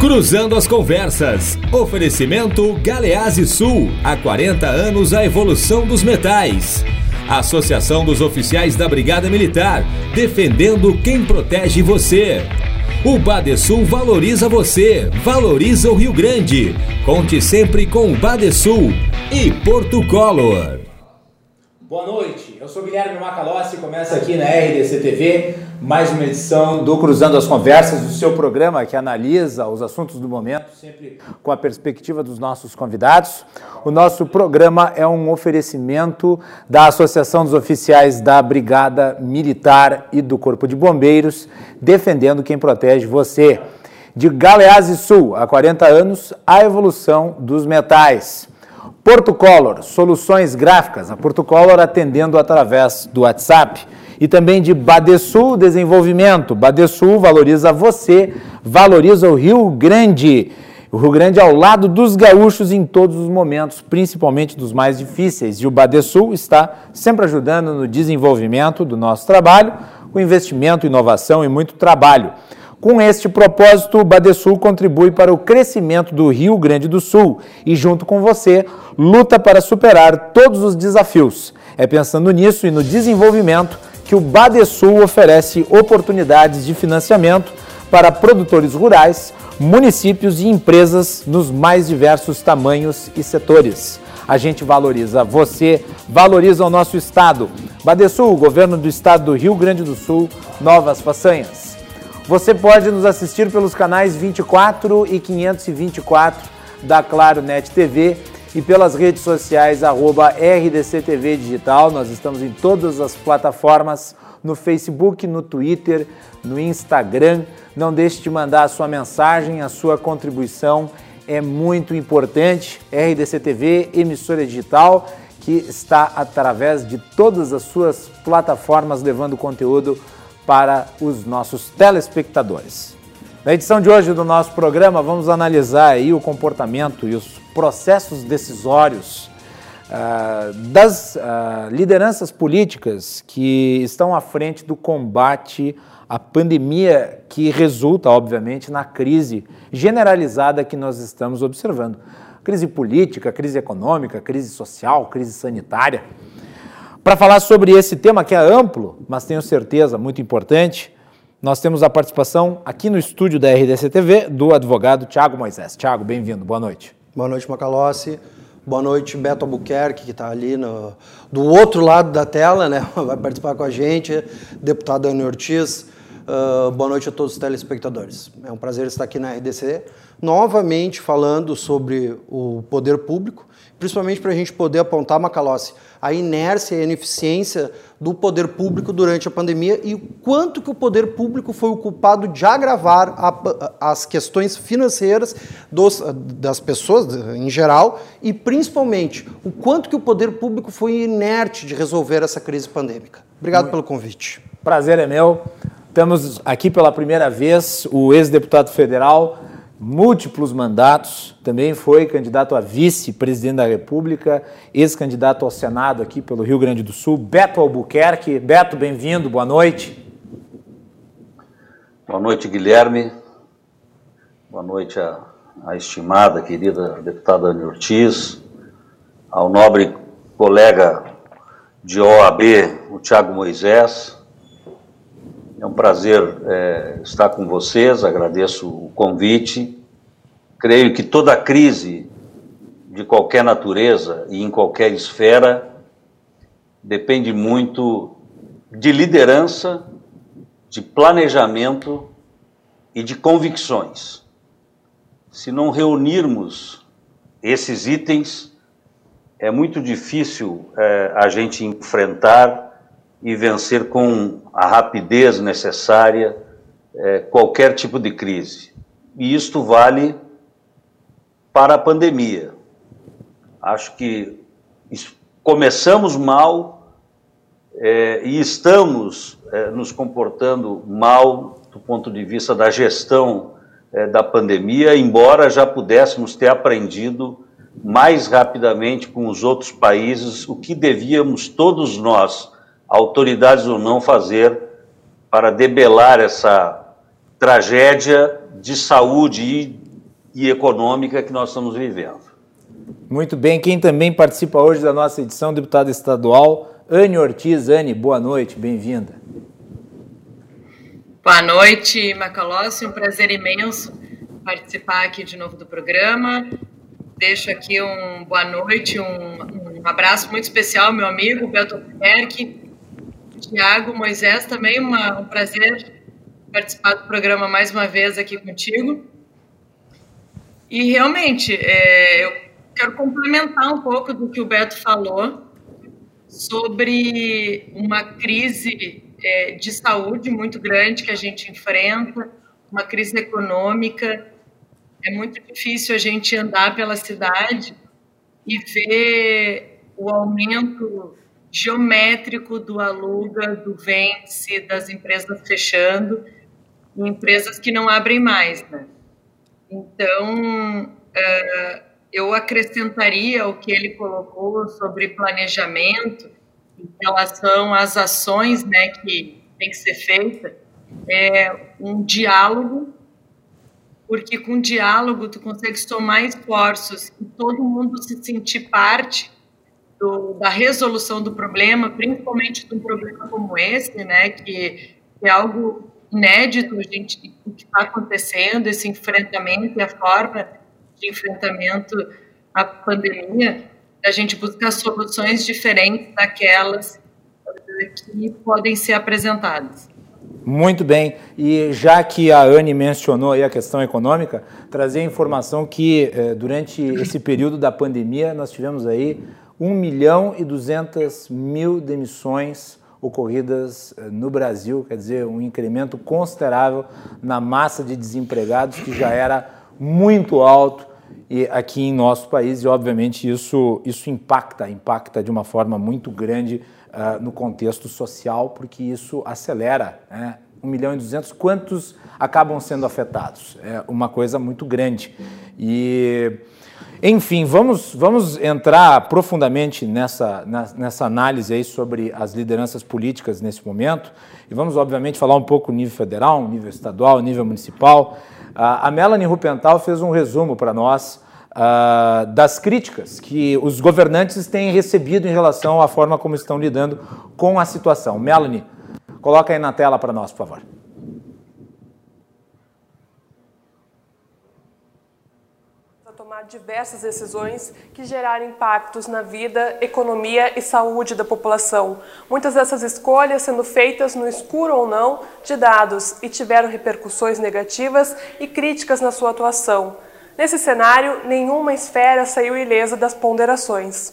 Cruzando as conversas. Oferecimento Galease Sul. Há 40 anos a evolução dos metais. Associação dos Oficiais da Brigada Militar. Defendendo quem protege você. O Badesul valoriza você, valoriza o Rio Grande. Conte sempre com o Badesul e Porto Color. Boa noite, eu sou Guilherme Macalossi, começa aqui na RDC TV mais uma edição do Cruzando as Conversas, o seu programa que analisa os assuntos do momento, sempre com a perspectiva dos nossos convidados. O nosso programa é um oferecimento da Associação dos Oficiais da Brigada Militar e do Corpo de Bombeiros, defendendo quem protege você. De Galeazzi Sul, há 40 anos, a evolução dos metais. Porto Color, soluções gráficas. A Porto Color atendendo através do WhatsApp. E também de Badesul Desenvolvimento. Badesul valoriza você, valoriza o Rio Grande. O Rio Grande ao lado dos gaúchos em todos os momentos, principalmente dos mais difíceis. E o Badesul está sempre ajudando no desenvolvimento do nosso trabalho, com investimento, inovação e muito trabalho. Com este propósito, o Badesul contribui para o crescimento do Rio Grande do Sul e, junto com você, luta para superar todos os desafios. É pensando nisso e no desenvolvimento que o Badesul oferece oportunidades de financiamento para produtores rurais, municípios e empresas nos mais diversos tamanhos e setores. A gente valoriza você, valoriza o nosso estado. Badesul, governo do estado do Rio Grande do Sul, novas façanhas. Você pode nos assistir pelos canais 24 e 524 da Claro Net TV e pelas redes sociais arroba RDCTV Digital. Nós estamos em todas as plataformas, no Facebook, no Twitter, no Instagram. Não deixe de mandar a sua mensagem, a sua contribuição é muito importante. RDCTV, emissora digital, que está através de todas as suas plataformas levando conteúdo para os nossos telespectadores. Na edição de hoje do nosso programa, vamos analisar aí o comportamento e os processos decisórios uh, das uh, lideranças políticas que estão à frente do combate à pandemia que resulta, obviamente, na crise generalizada que nós estamos observando. Crise política, crise econômica, crise social, crise sanitária. Para falar sobre esse tema que é amplo, mas tenho certeza muito importante, nós temos a participação aqui no estúdio da RDC TV do advogado Tiago Moisés. Tiago, bem-vindo, boa noite. Boa noite, Macalossi. Boa noite, Beto Albuquerque, que está ali no, do outro lado da tela, né? vai participar com a gente, deputado Ana Ortiz. Uh, boa noite a todos os telespectadores. É um prazer estar aqui na RDC, novamente falando sobre o poder público, principalmente para a gente poder apontar, Macalossi, a inércia e a ineficiência do poder público durante a pandemia e o quanto que o poder público foi o culpado de agravar a, as questões financeiras dos, das pessoas em geral e principalmente o quanto que o poder público foi inerte de resolver essa crise pandêmica. Obrigado Muito. pelo convite. Prazer é meu. Estamos aqui pela primeira vez o ex-deputado federal múltiplos mandatos, também foi candidato a vice-presidente da República, ex-candidato ao Senado aqui pelo Rio Grande do Sul, Beto Albuquerque. Beto, bem-vindo, boa noite. Boa noite, Guilherme. Boa noite à, estimada, querida deputada Ana Ortiz, ao nobre colega de OAB, o Tiago Moisés, é um prazer é, estar com vocês, agradeço o convite. Creio que toda crise de qualquer natureza e em qualquer esfera depende muito de liderança, de planejamento e de convicções. Se não reunirmos esses itens, é muito difícil é, a gente enfrentar e vencer com a rapidez necessária é, qualquer tipo de crise. E isto vale para a pandemia. Acho que começamos mal é, e estamos é, nos comportando mal do ponto de vista da gestão é, da pandemia, embora já pudéssemos ter aprendido mais rapidamente com os outros países o que devíamos todos nós autoridades ou não, fazer para debelar essa tragédia de saúde e, e econômica que nós estamos vivendo. Muito bem, quem também participa hoje da nossa edição, deputada estadual, Anne Ortiz. Anne, boa noite, bem-vinda. Boa noite, Macalossi, um prazer imenso participar aqui de novo do programa. Deixo aqui um boa noite, um, um abraço muito especial ao meu amigo Beto Perk, Tiago, Moisés, também uma, um prazer participar do programa mais uma vez aqui contigo. E realmente, é, eu quero complementar um pouco do que o Beto falou sobre uma crise é, de saúde muito grande que a gente enfrenta, uma crise econômica. É muito difícil a gente andar pela cidade e ver o aumento geométrico do aluga, do vence, das empresas fechando, empresas que não abrem mais, né? Então, uh, eu acrescentaria o que ele colocou sobre planejamento em relação às ações né, que tem que ser feita, é um diálogo, porque com diálogo tu consegue somar esforços e todo mundo se sentir parte do, da resolução do problema, principalmente de um problema como esse, né, que, é algo inédito, gente, o que está acontecendo, esse enfrentamento e a forma de enfrentamento à pandemia, a gente buscar soluções diferentes daquelas que podem ser apresentadas. Muito bem. E já que a Anne mencionou a questão econômica, trazer a informação que eh, durante esse período da pandemia nós tivemos aí 1 milhão e 200 mil demissões ocorridas eh, no Brasil, quer dizer, um incremento considerável na massa de desempregados que já era muito alto e aqui em nosso país e obviamente isso isso impacta impacta de uma forma muito grande uh, no contexto social porque isso acelera né? 1 milhão e 200 quantos acabam sendo afetados é uma coisa muito grande e enfim, vamos, vamos entrar profundamente nessa, nessa análise aí sobre as lideranças políticas nesse momento e vamos, obviamente, falar um pouco nível federal, nível estadual, nível municipal. A Melanie Rupental fez um resumo para nós uh, das críticas que os governantes têm recebido em relação à forma como estão lidando com a situação. Melanie, coloca aí na tela para nós, por favor. tomar diversas decisões que geraram impactos na vida, economia e saúde da população. Muitas dessas escolhas sendo feitas no escuro ou não de dados e tiveram repercussões negativas e críticas na sua atuação. Nesse cenário, nenhuma esfera saiu ilesa das ponderações.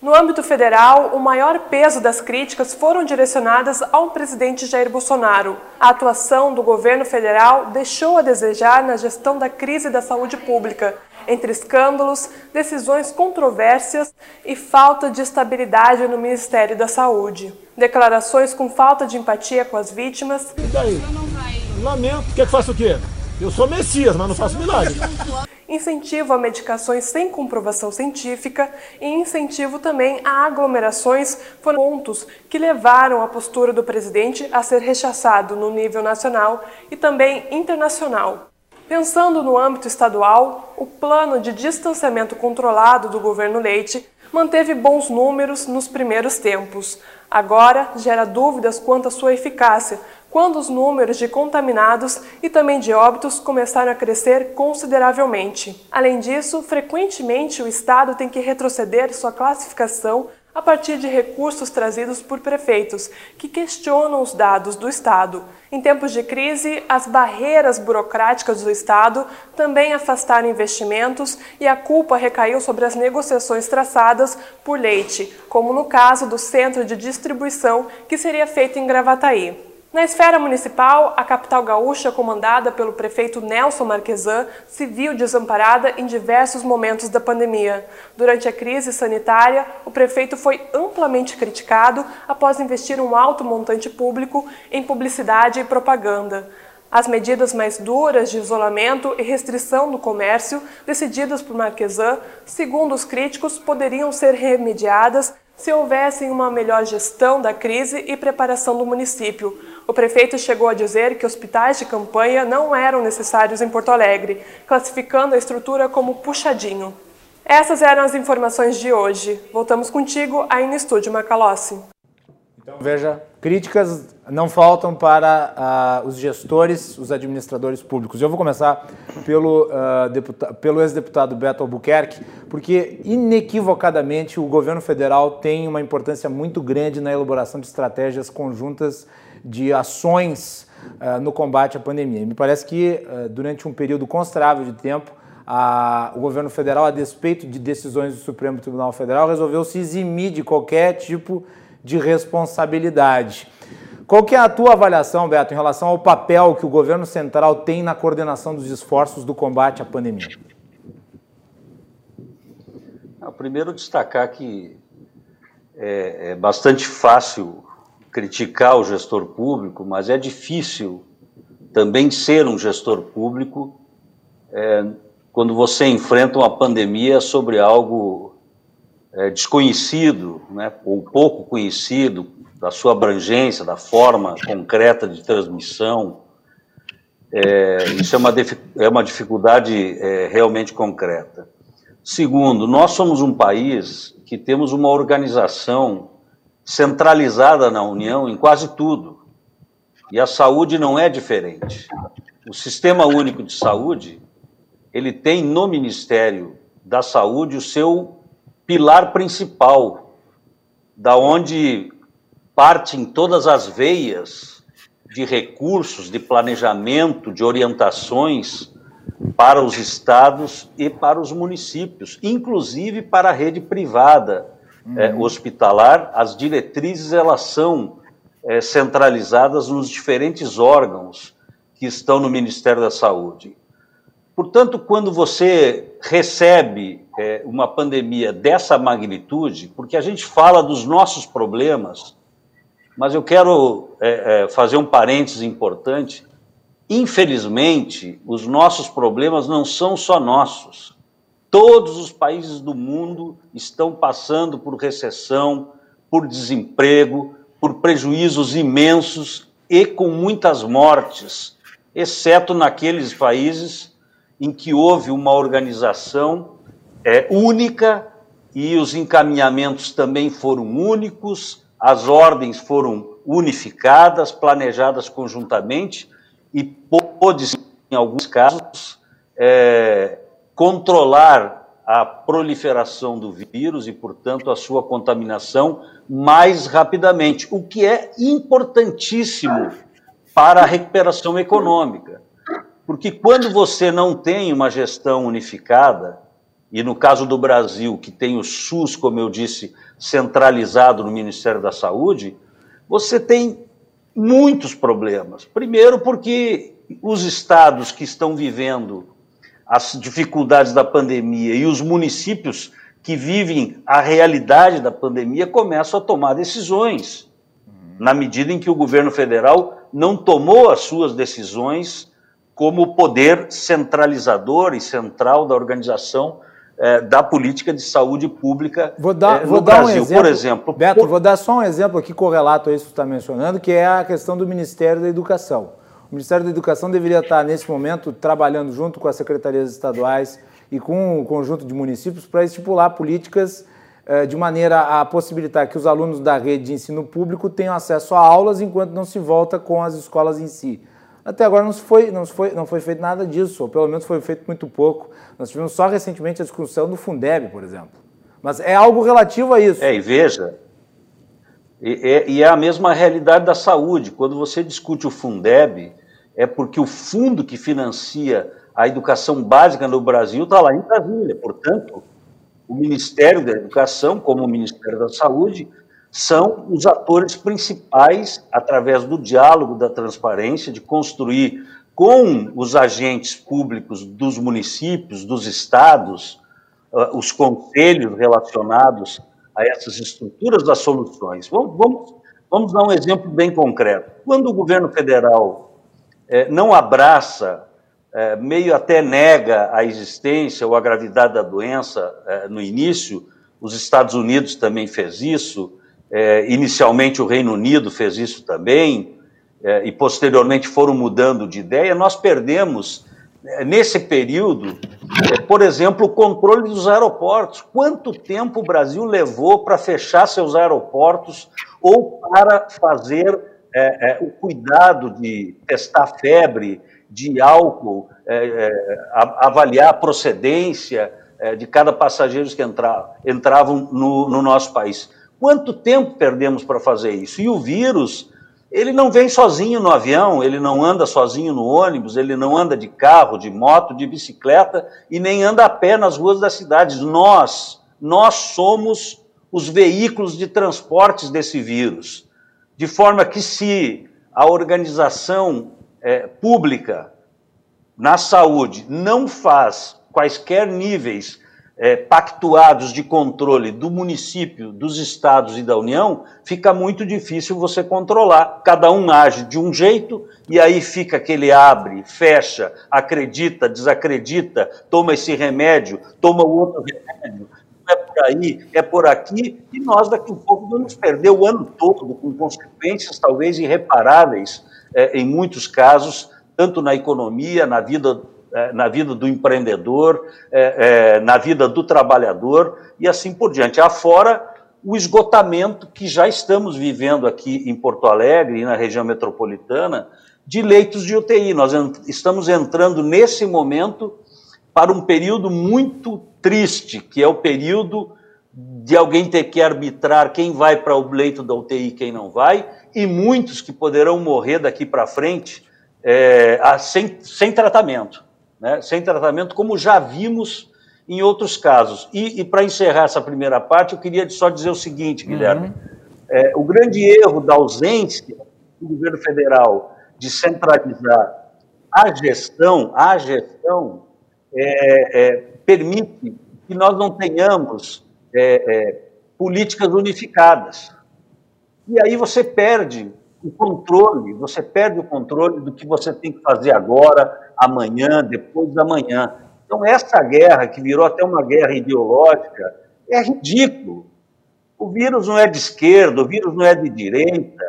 No âmbito federal, o maior peso das críticas foram direcionadas ao presidente Jair Bolsonaro. A atuação do governo federal deixou a desejar na gestão da crise da saúde pública entre escândalos, decisões controversas e falta de estabilidade no Ministério da Saúde. Declarações com falta de empatia com as vítimas. E daí? Lamento. Quer que faça o quê? Eu sou Messias, mas não faço milagre. Incentivo a medicações sem comprovação científica e incentivo também a aglomerações foram pontos que levaram a postura do presidente a ser rechaçado no nível nacional e também internacional. Pensando no âmbito estadual, o plano de distanciamento controlado do governo Leite manteve bons números nos primeiros tempos. Agora gera dúvidas quanto à sua eficácia, quando os números de contaminados e também de óbitos começaram a crescer consideravelmente. Além disso, frequentemente o Estado tem que retroceder sua classificação a partir de recursos trazidos por prefeitos que questionam os dados do Estado. Em tempos de crise, as barreiras burocráticas do Estado também afastaram investimentos e a culpa recaiu sobre as negociações traçadas por Leite, como no caso do centro de distribuição que seria feito em Gravataí. Na esfera municipal, a capital gaúcha, comandada pelo prefeito Nelson Marquesan, se viu desamparada em diversos momentos da pandemia. Durante a crise sanitária, o prefeito foi amplamente criticado após investir um alto montante público em publicidade e propaganda. As medidas mais duras de isolamento e restrição do comércio, decididas por Marquesan, segundo os críticos, poderiam ser remediadas se houvessem uma melhor gestão da crise e preparação do município O prefeito chegou a dizer que hospitais de campanha não eram necessários em Porto Alegre, classificando a estrutura como puxadinho. Essas eram as informações de hoje. Voltamos contigo aí no estúdio Macalossi. Então veja, críticas não faltam para uh, os gestores, os administradores públicos. Eu vou começar pelo, uh, pelo ex-deputado Beto Albuquerque, porque inequivocadamente o governo federal tem uma importância muito grande na elaboração de estratégias conjuntas de ações uh, no combate à pandemia. Me parece que durante um período considerável de tempo, a, o governo federal, a despeito de decisões do Supremo Tribunal Federal, resolveu se eximir de qualquer tipo de responsabilidade. Qual que é a tua avaliação, Beto, em relação ao papel que o governo central tem na coordenação dos esforços do combate à pandemia? Primeiro, destacar que é, é bastante fácil criticar o gestor público, mas é difícil também ser um gestor público é, quando você enfrenta uma pandemia sobre algo é, desconhecido, né, ou pouco conhecido, da sua abrangência, da forma concreta de transmissão. É, isso é uma, é uma dificuldade é, realmente concreta. Segundo, nós somos um país que temos uma organização centralizada na União em quase tudo. E a saúde não é diferente. O Sistema Único de Saúde ele tem no Ministério da Saúde o seu pilar principal, da onde partem todas as veias de recursos, de planejamento, de orientações para os estados e para os municípios, inclusive para a rede privada uhum. é, hospitalar. As diretrizes elas são é, centralizadas nos diferentes órgãos que estão no Ministério da Saúde. Portanto, quando você recebe é, uma pandemia dessa magnitude, porque a gente fala dos nossos problemas, mas eu quero é, é, fazer um parênteses importante. Infelizmente, os nossos problemas não são só nossos. Todos os países do mundo estão passando por recessão, por desemprego, por prejuízos imensos e com muitas mortes, exceto naqueles países em que houve uma organização é, única e os encaminhamentos também foram únicos, as ordens foram unificadas, planejadas conjuntamente e pôde, em alguns casos, é, controlar a proliferação do vírus e, portanto, a sua contaminação mais rapidamente, o que é importantíssimo para a recuperação econômica. Porque quando você não tem uma gestão unificada, e no caso do Brasil, que tem o SUS, como eu disse, centralizado no Ministério da Saúde, você tem muitos problemas. Primeiro, porque os estados que estão vivendo as dificuldades da pandemia e os municípios que vivem a realidade da pandemia começam a tomar decisões, na medida em que o governo federal não tomou as suas decisões como poder centralizador e central da organização é, da política de saúde pública vou dar, vou no dar Brasil, um exemplo, por exemplo. Beto, por... vou dar só um exemplo aqui correlato a isso que você está mencionando, que é a questão do Ministério da Educação. O Ministério da Educação deveria estar, nesse momento, trabalhando junto com as secretarias estaduais e com o conjunto de municípios para estipular políticas eh, de maneira a possibilitar que os alunos da rede de ensino público tenham acesso a aulas enquanto não se volta com as escolas em si. Até agora não foi, não, foi, não foi feito nada disso, ou pelo menos foi feito muito pouco. Nós tivemos só recentemente a discussão do Fundeb, por exemplo. Mas é algo relativo a isso. É, e veja, e, e é a mesma realidade da saúde. Quando você discute o Fundeb, é porque o fundo que financia a educação básica no Brasil está lá em Brasília. Portanto, o Ministério da Educação, como o Ministério da Saúde, são os atores principais, através do diálogo, da transparência, de construir com os agentes públicos dos municípios, dos estados, uh, os conselhos relacionados a essas estruturas das soluções. Vamos, vamos, vamos dar um exemplo bem concreto. Quando o governo federal eh, não abraça, eh, meio até nega a existência ou a gravidade da doença eh, no início, os Estados Unidos também fez isso, é, inicialmente, o Reino Unido fez isso também. é, e posteriormente foram mudando de ideia, nós perdemos, é, nesse período, é, por exemplo, o controle dos aeroportos. Quanto tempo o Brasil levou para fechar seus aeroportos ou para fazer é, é, o cuidado de testar febre, de álcool, avaliar a procedência de cada passageiro que entra, entravam no, no nosso país? Quanto tempo perdemos para fazer isso? E o vírus ele não vem sozinho no avião, ele não anda sozinho no ônibus, ele não anda de carro, de moto, de bicicleta e nem anda a pé nas ruas das cidades. Nós, nós somos os veículos de transportes desse vírus. De forma que, se a organização é, pública na saúde não faz quaisquer níveis é, pactuados de controle do município, dos estados e da União, fica muito difícil você controlar. Cada um age de um jeito e aí fica aquele abre, fecha, acredita, desacredita, toma esse remédio, toma o outro remédio. Por aí, é por aqui, e nós daqui a pouco vamos perder o ano todo, com consequências talvez irreparáveis, é, em muitos casos, tanto na economia, na vida é, na vida do empreendedor, é, na vida do trabalhador e assim por diante. Afora o esgotamento que já estamos vivendo aqui em Porto Alegre e na região metropolitana de leitos de UTI. Nós estamos entrando nesse momento para um período muito triste, que é o período de alguém ter que arbitrar quem vai para o leito da UTI e quem não vai, e muitos que poderão morrer daqui para frente é, sem, sem tratamento né, sem tratamento, como já vimos em outros casos. E, e para encerrar essa primeira parte, eu queria só dizer o seguinte, Guilherme: uhum. é, o grande erro da ausência do governo federal de centralizar a gestão, a gestão é, é, permite que nós não tenhamos é, é, políticas unificadas. E aí você perde o controle, você perde o controle do que você tem que fazer agora, amanhã, depois da manhã. Então, essa guerra, que virou até uma guerra ideológica, é ridículo. O vírus não é de esquerda, o vírus não é de direita.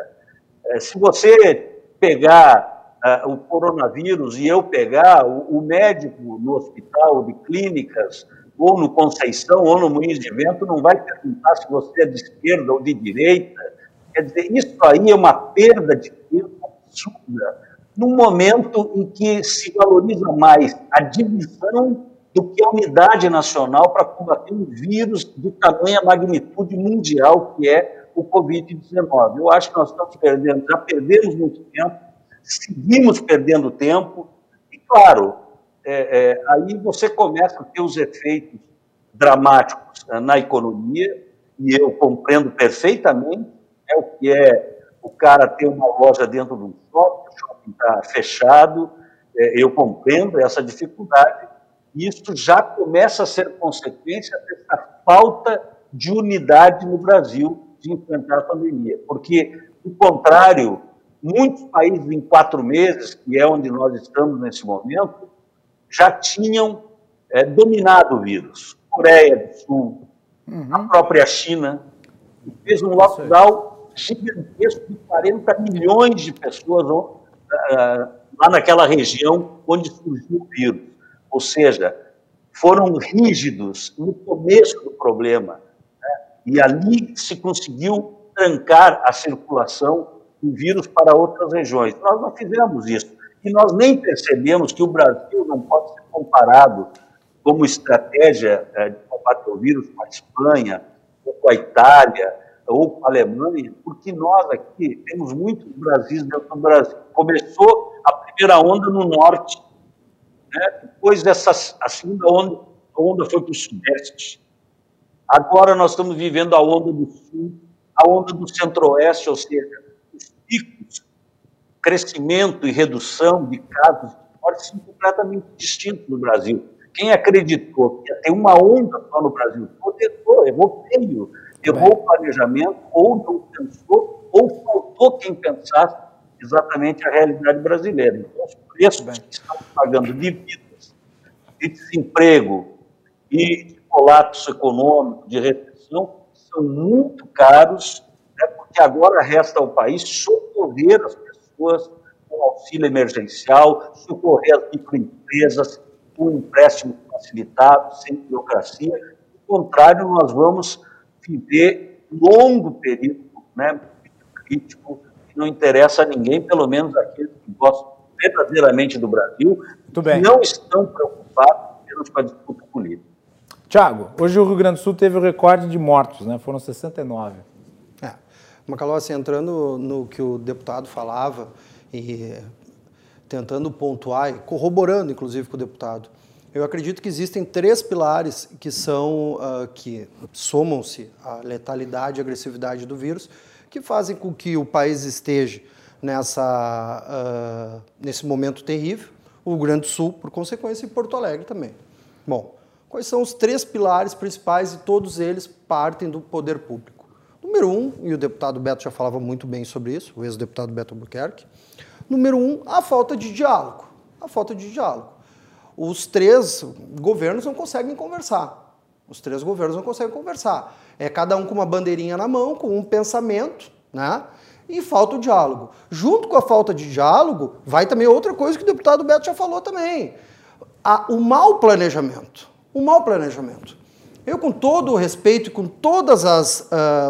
É, se você pegar uh, o coronavírus e eu pegar, o, o, médico no hospital de clínicas, ou no Conceição, ou no Moinhos de Vento, não vai perguntar se você é de esquerda ou de direita Quer dizer, isso aí é uma perda de tempo absurda, num momento em que se valoriza mais a divisão do que a unidade nacional para combater um vírus de tamanha magnitude mundial que é o Covid-19. Eu acho que nós estamos perdendo, já perdemos muito tempo, seguimos perdendo tempo, e claro, é, é, aí você começa a ter os efeitos dramáticos né, na economia, e eu compreendo perfeitamente, é o que é o cara ter uma loja dentro de um shopping, o shopping está fechado, é, eu compreendo essa dificuldade, e isso já começa a ser consequência dessa falta de unidade no Brasil de enfrentar a pandemia, porque, o contrário, muitos países em quatro meses, que é onde nós estamos nesse momento, já tinham é, dominado o vírus. Coreia do Sul, uhum. a própria China, fez um lockdown gigantesco de 40 milhões de pessoas uh, lá naquela região onde surgiu o vírus. Ou seja, foram rígidos no começo do problema. Né? E ali se conseguiu trancar a circulação do vírus para outras regiões. Nós não fizemos isso. E nós nem percebemos que o Brasil não pode ser comparado como estratégia eh, de combate ao vírus com a Espanha, ou com a Itália, ou com a Alemanha, porque nós aqui temos muitos Brasis dentro do Brasil. Começou a primeira onda no norte, né? depois dessa a segunda onda, a onda foi para o sudeste. Agora nós estamos vivendo a onda do sul, a onda do centro-oeste, ou seja, picos, crescimento e redução de casos de morte são completamente distintos no Brasil. Quem acreditou que ia ter uma onda só no Brasil todo, errou, errou feio errou o planejamento, ou não pensou, ou faltou quem pensasse exatamente a realidade brasileira. Então, os preços que estamos pagando de vidas, de desemprego e de colapso econômico, de recessão, são muito caros, porque agora resta ao país socorrer as pessoas pessoas com auxílio emergencial, socorrer as microempresas com empréstimo facilitado, sem burocracia. Do contrário, nós vamos viver longo período né, crítico, que não interessa a ninguém, pelo menos aqueles que gostam verdadeiramente do Brasil, que não estão preocupados apenas com a disputa política. Tiago, hoje o Rio Grande do Sul teve o recorde de mortos, né? foram 69. Macalossi, entrando no que o deputado falava e tentando pontuar e corroborando, inclusive, com o deputado, eu acredito que existem três pilares que são uh, que somam-se à letalidade e agressividade do vírus, que fazem com que o país esteja nessa uh, nesse momento terrível. O Grande Sul, por consequência, e Porto Alegre também. Bom, quais são os três pilares principais e todos eles partem do poder público? Número um, e o deputado Beto já falava muito bem sobre isso, o ex-deputado Beto Albuquerque. Número um, a falta de diálogo. A falta de diálogo os três governos não conseguem conversar. Os três governos não conseguem conversar. É cada um com uma bandeirinha na mão, com um pensamento, né? E falta o diálogo. Junto com a falta de diálogo, vai também outra coisa que o deputado Beto já falou também. A, o mau planejamento. O mau planejamento. Eu, com todo o respeito e com todos uh,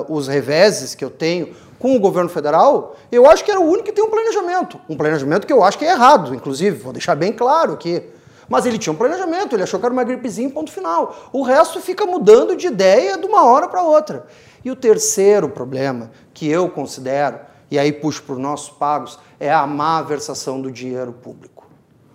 os reveses que eu tenho com o governo federal, eu acho que era o único que tem um planejamento. Um planejamento que eu acho que é errado, inclusive, vou deixar bem claro aqui. Mas ele tinha um planejamento, ele achou que era uma gripezinha, ponto final. O resto fica mudando de ideia de uma hora para outra. E o terceiro problema, que eu considero, e aí puxo para os nossos pagos, é a má versação do dinheiro público.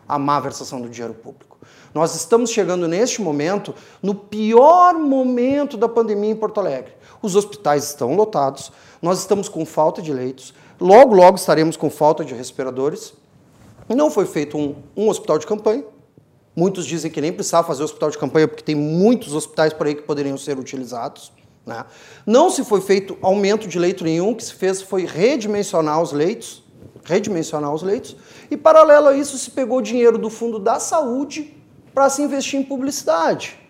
A má versação do dinheiro público. Nós estamos chegando neste momento, no pior momento da pandemia em Porto Alegre. Os hospitais estão lotados, nós estamos com falta de leitos, logo, logo estaremos com falta de respiradores. Não foi feito um, um hospital de campanha, Muitos dizem que nem precisava fazer hospital de campanha porque tem muitos hospitais por aí que poderiam ser utilizados. Né? Não se foi feito aumento de leito nenhum, o que se fez foi redimensionar os leitos, redimensionar os leitos, e paralelo a isso se pegou dinheiro do Fundo da Saúde para se investir em publicidade.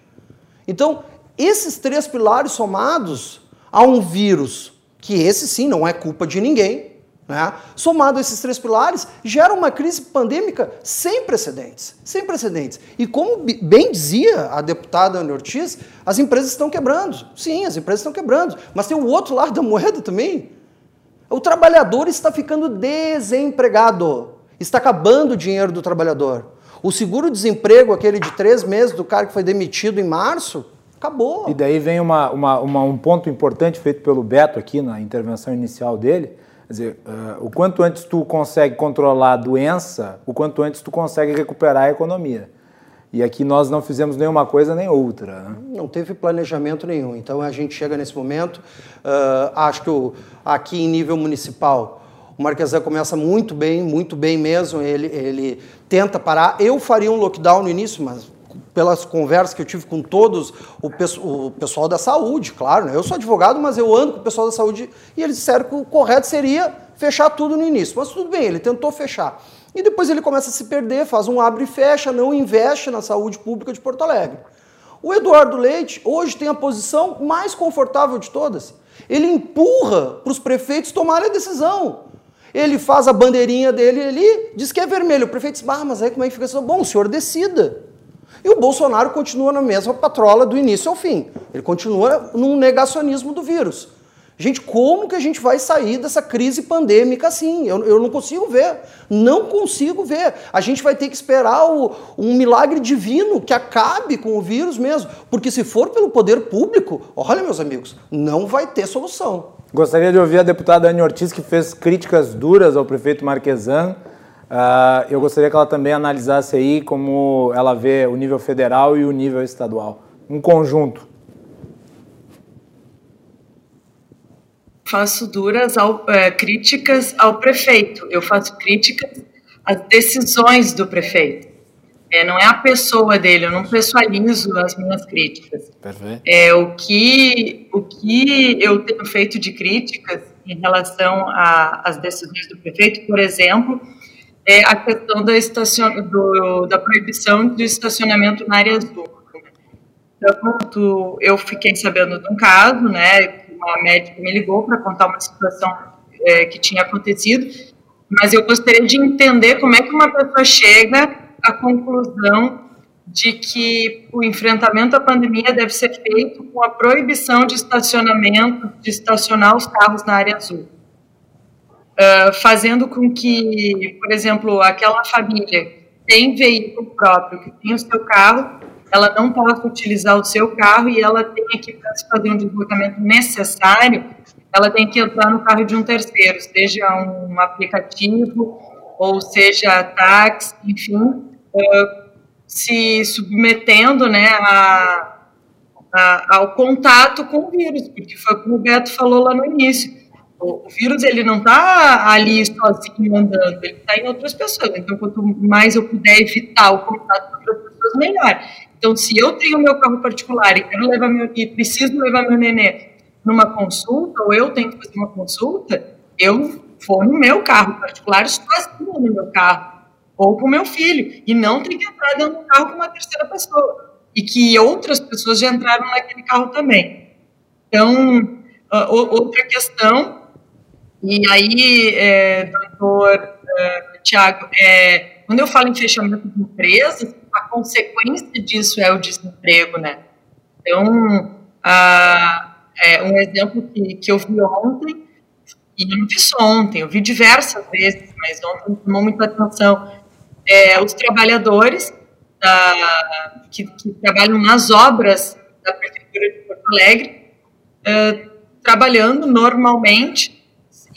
Então, esses três pilares somados a um vírus, que esse sim não é culpa de ninguém, né? Somado a esses três pilares, gera uma crise pandêmica sem precedentes. Sem precedentes. E como bem dizia a deputada Ana Ortiz, as empresas estão quebrando. Sim, as empresas estão quebrando. Mas tem o outro lado da moeda também. O trabalhador está ficando desempregado. Está acabando o dinheiro do trabalhador. O seguro-desemprego, aquele de três meses do cara que foi demitido em março, acabou. E daí vem uma, uma, uma, um ponto importante feito pelo Beto aqui na intervenção inicial dele, Quer dizer, uh, o quanto antes tu consegue controlar a doença, o quanto antes tu consegue recuperar a economia. E aqui nós não fizemos nenhuma coisa nem outra. Né? Não teve planejamento nenhum. Então a gente chega nesse momento, uh, acho que o, aqui em nível municipal, o Marquesan começa muito bem, muito bem mesmo. Ele, ele tenta parar. Eu faria um lockdown no início, mas pelas conversas que eu tive com todos o, o pessoal da saúde, claro, né? eu sou advogado, mas eu ando com o pessoal da saúde e eles disseram que o correto seria fechar tudo no início. Mas tudo bem, ele tentou fechar. E depois ele começa a se perder, faz um abre e fecha, não investe na saúde pública de Porto Alegre. O Eduardo Leite hoje tem a posição mais confortável de todas. Ele empurra para os prefeitos tomarem a decisão. Ele faz a bandeirinha dele ali, diz que é vermelho. O prefeito diz, ah, mas aí como é que fica isso? Bom, o senhor decida. E o Bolsonaro continua na mesma patrola do início ao fim. Ele continua num negacionismo do vírus. Gente, como que a gente vai sair dessa crise pandêmica assim? Eu, eu não consigo ver. Não consigo ver. A gente vai ter que esperar o, um milagre divino que acabe com o vírus mesmo. Porque se for pelo poder público, olha, meus amigos, não vai ter solução. Gostaria de ouvir a deputada Anne Ortiz, que fez críticas duras ao prefeito Marquesan Uh, eu gostaria que ela também analisasse aí como ela vê o nível federal e o nível estadual, um conjunto. Faço duras ao, é, críticas ao prefeito, eu faço críticas às decisões do prefeito. É, não é a pessoa dele, eu não pessoalizo as minhas críticas. Perfeito. É, o, que, o que eu tenho feito de críticas em relação às decisões do prefeito, por exemplo, é a questão da, estacion... do, da proibição do estacionamento na área azul. Então, eu fiquei sabendo de um caso, né, uma médica me ligou para contar uma situação é, que tinha acontecido, mas eu gostaria de entender como é que uma pessoa chega à conclusão de que o enfrentamento à pandemia deve ser feito com a proibição de estacionamento, de estacionar os carros na área azul. Uh, fazendo com que, por exemplo, aquela família que tem veículo próprio, que tem o seu carro, ela não possa utilizar o seu carro e ela tenha que, fazer um deslocamento necessário, ela tem que entrar no carro de um terceiro, seja um aplicativo ou seja táxi, enfim, se submetendo né, a, a, ao contato com o vírus, porque foi como o Beto falou lá no início. O, o vírus ele não está ali sozinho andando, ele está em outras pessoas. Então, quanto mais eu puder evitar o contato com outras melhor. Então, se eu tenho meu carro particular e quero levar meu e preciso levar meu nenê numa consulta, ou eu tenho que fazer uma consulta, eu vou no meu carro particular, sozinho no meu carro ou com meu filho, e não tem que entrar dentro do carro com uma terceira pessoa, e que outras pessoas já entraram naquele carro também. Então, uh, outra questão, e aí, é, doutor uh, Tiago, é, quando eu falo em fechamento de empresas, a consequência disso é o desemprego, né? Então, uh, é um exemplo que, que eu vi ontem, e não vi só ontem, eu vi diversas vezes, mas ontem chamou muita atenção, é, os trabalhadores da, que, que, trabalham nas obras da Prefeitura de Porto Alegre, é, trabalhando normalmente,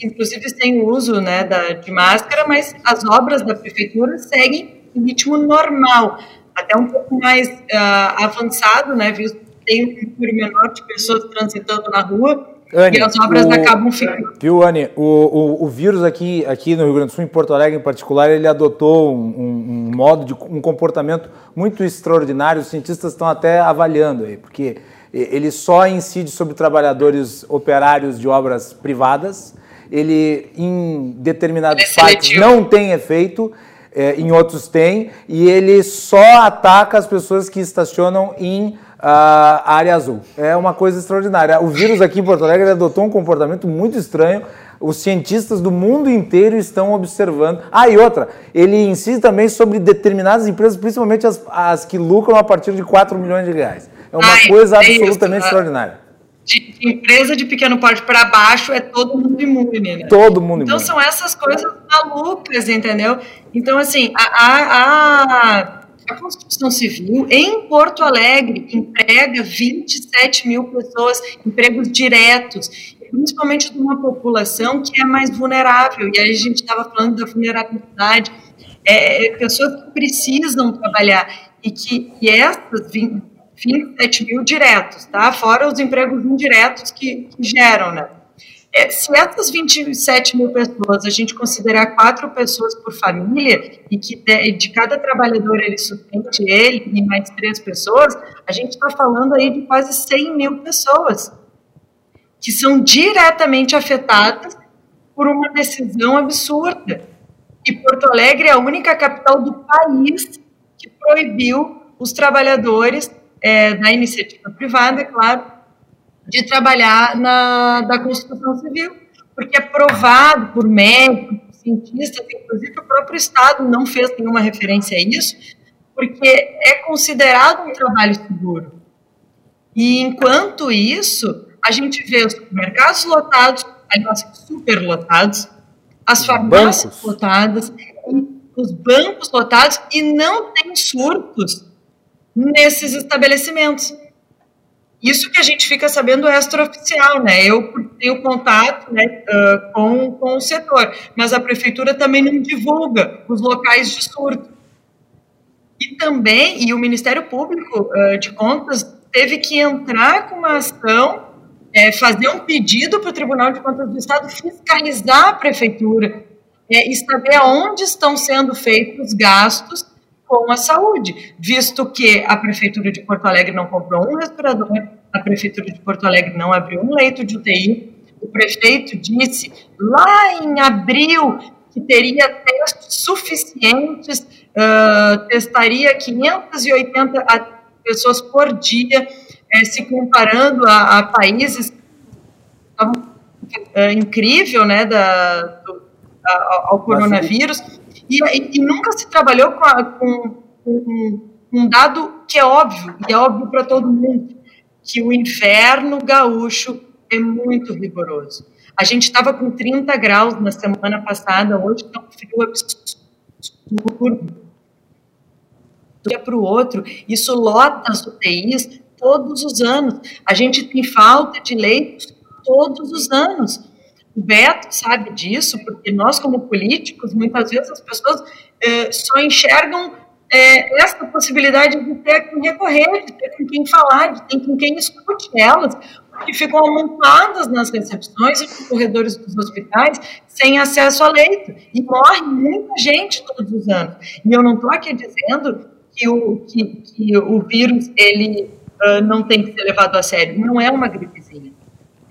inclusive sem uso né, da, de máscara, mas as obras da Prefeitura seguem em ritmo normal, até um pouco mais uh, avançado, né, visto que tem um número menor de pessoas transitando na rua, Anne, e as obras o, acabam ficando. Viu, Anne? O, o, o, vírus aqui, aqui no Rio Grande do Sul, em Porto Alegre em particular, ele adotou um, um, um modo de um comportamento muito extraordinário. Os cientistas estão até avaliando aí, porque ele só incide sobre trabalhadores operários de obras privadas. Ele, em determinados sites, não tem efeito. É, em outros tem, e ele só ataca as pessoas que estacionam em a área azul. É uma coisa extraordinária. O vírus aqui em Porto Alegre adotou um comportamento muito estranho. Os cientistas do mundo inteiro estão observando. Ah, e outra, ele incide também sobre determinadas empresas, principalmente as, as que lucram a partir de 4 milhões de reais. É uma Ai, coisa é absolutamente isso. extraordinária. De empresa de pequeno porte para baixo é todo mundo imune, né? Todo mundo então, imune. Então são essas coisas malucas, entendeu? Então, assim, a, a, a construção civil em Porto Alegre emprega 27 mil pessoas, empregos diretos, principalmente de uma população que é mais vulnerável. E aí a gente estava falando da vulnerabilidade, é, é pessoas que precisam trabalhar e que e essas 20, 27 mil diretos, tá? Fora os empregos indiretos que, que geram, né? É, se essas 27 mil pessoas a gente considerar quatro pessoas por família e que de, de cada trabalhador ele sustente ele e mais três pessoas, a gente está falando aí de quase 100 mil pessoas que são diretamente afetadas por uma decisão absurda. E Porto Alegre é a única capital do país que proibiu os trabalhadores é, da iniciativa privada, é claro, de trabalhar na da construção civil, porque é provado por médicos, por cientistas, inclusive o próprio Estado não fez nenhuma referência a isso, porque é considerado um trabalho seguro. E enquanto isso, a gente vê os supermercados lotados, aliás, superlotados, as farmácias bancos. lotadas, os bancos lotados, e não tem surtos nesses estabelecimentos. Isso que a gente fica sabendo extraoficial, né? Eu tenho contato né, com, com o setor, mas a prefeitura também não divulga os locais de surto. E também, e o Ministério Público de Contas teve que entrar com uma ação, é, fazer um pedido para o Tribunal de Contas do Estado fiscalizar a prefeitura é, e saber aonde estão sendo feitos gastos com a saúde, visto que a Prefeitura de Porto Alegre não comprou um respirador, a Prefeitura de Porto Alegre não abriu um leito de UTI, o prefeito disse lá em abril que teria testes suficientes, uh, testaria 580 pessoas por dia, eh, se comparando a, a países uh, incrível, né, da, do, ao coronavírus, e, e, nunca se trabalhou com, a, com, com, um dado que é óbvio, e é óbvio para todo mundo, que o inverno gaúcho é muito rigoroso. A gente estava com 30 graus na semana passada, hoje está um frio absurdo. Um dia para o outro, isso lota as UTIs todos os anos. A gente tem falta de leitos todos os anos. O Beto sabe disso, porque nós, como políticos, muitas vezes as pessoas eh, só enxergam eh, essa possibilidade de ter com recorrer, de ter com quem falar, de ter com quem escute elas, porque ficam amontoadas nas recepções e nos corredores dos hospitais sem acesso a leito. E morre muita gente todos os anos. E eu não estou aqui dizendo que o, que, que o vírus ele uh, não tem que ser levado a sério. Não é uma gripezinha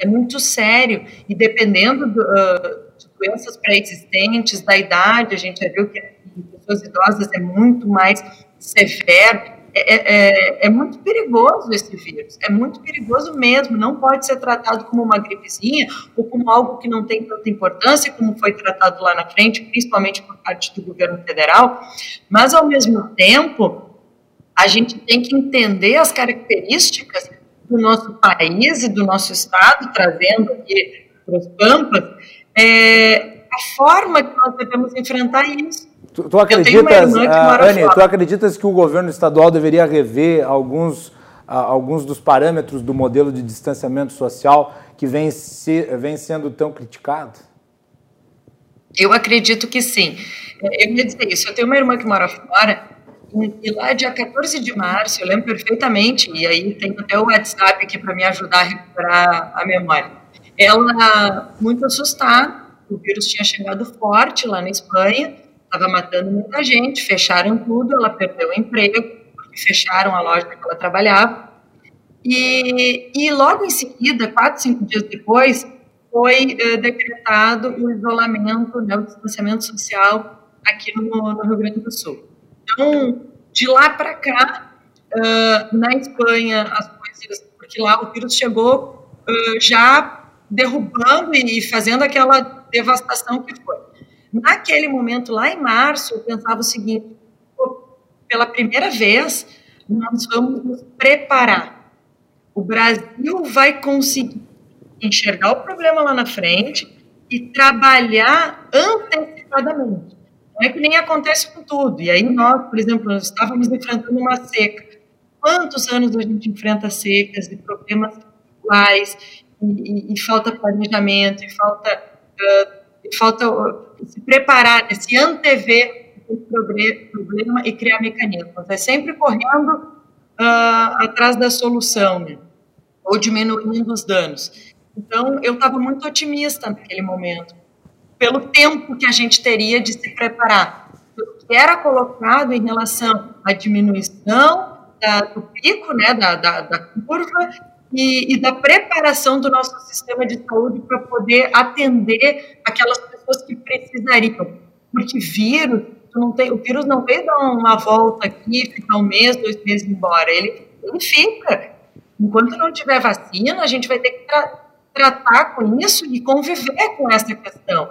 é muito sério e dependendo do, uh, de doenças pré-existentes, da idade, a gente já viu que em pessoas idosas é muito mais severo. É, é, é, é, muito perigoso esse vírus, é muito perigoso mesmo. Não pode ser tratado como uma gripezinha ou como algo que não tem tanta importância como foi tratado lá na frente, principalmente por parte do governo federal. Mas, ao mesmo tempo, a gente tem que entender as características do nosso país e do nosso estado, trazendo aqui para os Pampas, é, a forma que nós devemos enfrentar isso. Tu, tu acreditas, uh, Anne, tu acreditas que o governo estadual deveria rever alguns, uh, alguns dos parâmetros do modelo de distanciamento social que vem, se, vem sendo tão criticado? Eu acredito que sim. Eu ia dizer isso. Eu tenho uma irmã que mora fora e lá, dia 14 de março, eu lembro perfeitamente, e aí tem até o WhatsApp aqui para me ajudar a recuperar a memória. Ela, muito assustada, o vírus tinha chegado forte lá na Espanha, estava matando muita gente, fecharam tudo, ela perdeu o emprego, fecharam a loja que ela trabalhava. E, e logo em seguida, quatro, cinco dias depois, foi uh, decretado o isolamento, né, o distanciamento social aqui no, no Rio Grande do Sul. Então, de lá para cá, uh, na Espanha, as coisas, porque lá o vírus chegou uh, já derrubando e fazendo aquela devastação que foi. Naquele momento, lá em março, eu pensava o seguinte: pela primeira vez, nós vamos nos preparar. O Brasil vai conseguir enxergar o problema lá na frente e trabalhar antecipadamente. Não é que nem acontece com tudo. E aí nós, por exemplo, nós estávamos enfrentando uma seca. Quantos anos a gente enfrenta secas e problemas atuais e, e, e, falta planejamento, e falta, uh, e falta se preparar, né, se antever o problema e criar mecanismos. É sempre correndo uh, atrás da solução, né? ou diminuindo os danos. Então, eu estava muito otimista naquele momento pelo tempo que a gente teria de se preparar. O que era colocado em relação à diminuição da, do pico, né, da, da, da curva, e, e, da preparação do nosso sistema de saúde para poder atender aquelas pessoas que precisariam. Porque vírus, não tem, o vírus não veio dar uma volta aqui, ficar um mês, dois meses embora. Ele, ele fica. Enquanto não tiver vacina, a gente vai ter que tratar com isso e conviver com essa questão.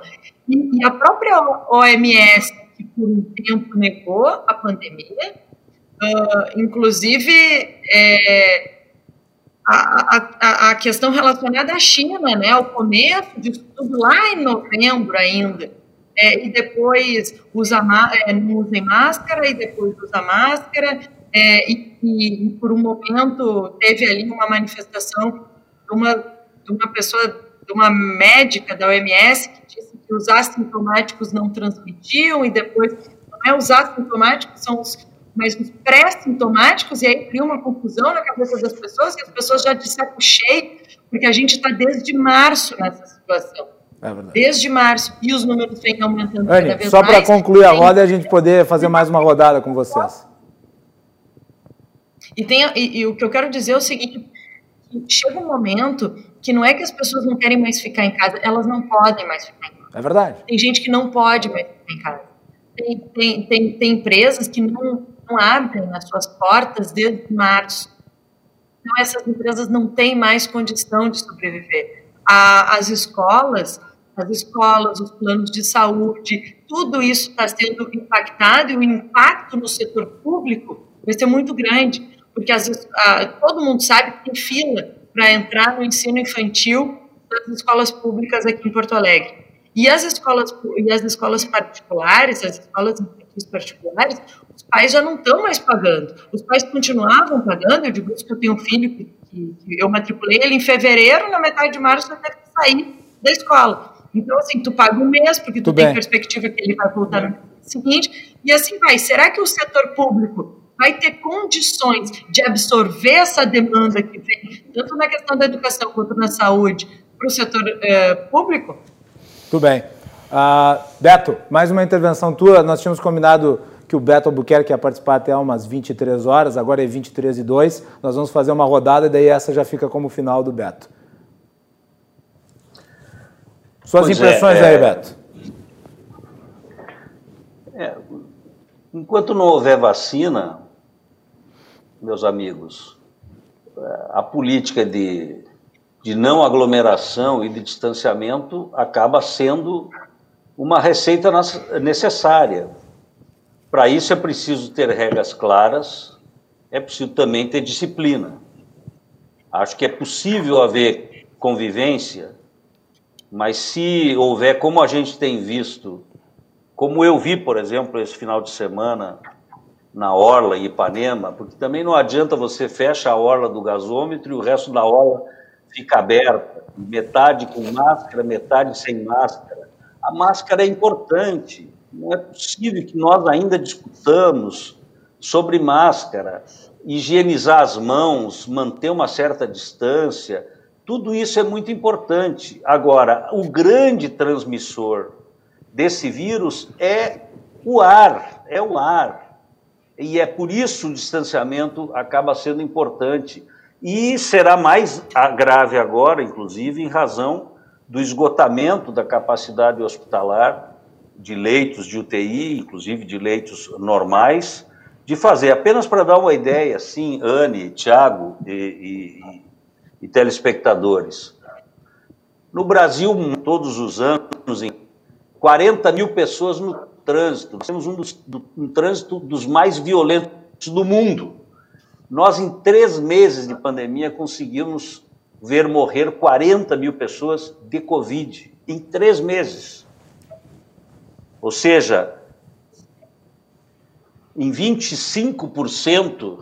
E, e a própria OMS, que por um tempo negou a pandemia, uh, inclusive é, a, a, a, questão relacionada à China, né, ao começo de tudo lá em novembro ainda, é, e depois usa, é, não usem máscara, e depois usa máscara, é, e, e, e, por um momento teve ali uma manifestação uma, de uma pessoa, de uma médica da OMS que disse que os assintomáticos não transmitiam e depois não é os assintomáticos, são os mas os pré-sintomáticos, e aí cria uma confusão na cabeça das pessoas, e as pessoas já de saco cheio, porque a gente está desde março nessa situação. É desde março, e os números vêm aumentando Anny, cada vez só para concluir a roda e a gente poder fazer mais uma rodada com vocês. E, tem, e, e o que eu quero dizer é o seguinte, chega um momento que não é que as pessoas não querem mais ficar em casa, elas não podem mais ficar em casa. É verdade. Tem gente que não pode mais ficar em casa. Tem, tem, tem, tem empresas que não, não abrem as suas portas desde março. Então, essas empresas não têm mais condição de sobreviver. A, as escolas, as escolas, os planos de saúde, tudo isso está sendo impactado e o impacto no setor público vai ser muito grande, porque as, a, todo mundo sabe que tem fila para entrar no ensino infantil das escolas públicas aqui em Porto Alegre. E as escolas e as escolas particulares, as escolas particulares, os pais já não estão mais pagando. Os pais continuavam pagando. Eu digo isso que eu tenho um filho que, que, que eu matriculei ele em fevereiro, na metade de março já deve sair da escola. Então, assim, tu paga um mês, porque tu Tudo tem bem. perspectiva que ele vai voltar no mês seguinte, e assim vai. Será que o setor público vai ter condições de absorver essa demanda que vem, tanto na questão da educação quanto na saúde, para o setor eh, público? Tudo bem. Uh, Beto, mais uma intervenção tua. Nós tínhamos combinado que o Beto Albuquerque ia participar até umas 23 horas, agora é 23 e 2. Nós vamos fazer uma rodada e daí essa já fica como final do Beto. Suas pois é, impressões é, aí, Beto. É, enquanto não houver vacina, meus amigos, a política de, de não aglomeração e de distanciamento acaba sendo uma receita necessária. Para isso é preciso ter regras claras, é preciso também ter disciplina. Acho que é possível haver convivência mas se houver, como a gente tem visto, como eu vi, por exemplo, esse final de semana na Orla e Ipanema, porque também não adianta você fecha a orla do gasômetro e o resto da orla fica aberta, metade com máscara, metade sem máscara. A máscara é importante, não é possível que nós ainda discutamos sobre máscara, higienizar as mãos, manter uma certa distância, tudo isso é muito importante. Agora, o grande transmissor desse vírus é o ar, é o ar. E é por isso o distanciamento acaba sendo importante. E será mais grave agora, inclusive, em razão do esgotamento da capacidade hospitalar de leitos de UTI, inclusive de leitos normais, de fazer. Apenas para dar uma ideia, sim, Anne, Tiago e, e, e telespectadores. No Brasil, todos os anos, em 40 mil pessoas no trânsito. Nós temos um, dos, do, um trânsito dos mais violentos do mundo. Nós, em três meses de pandemia, conseguimos ver morrer 40 mil pessoas de Covid. Em três meses. Ou seja, em 25%,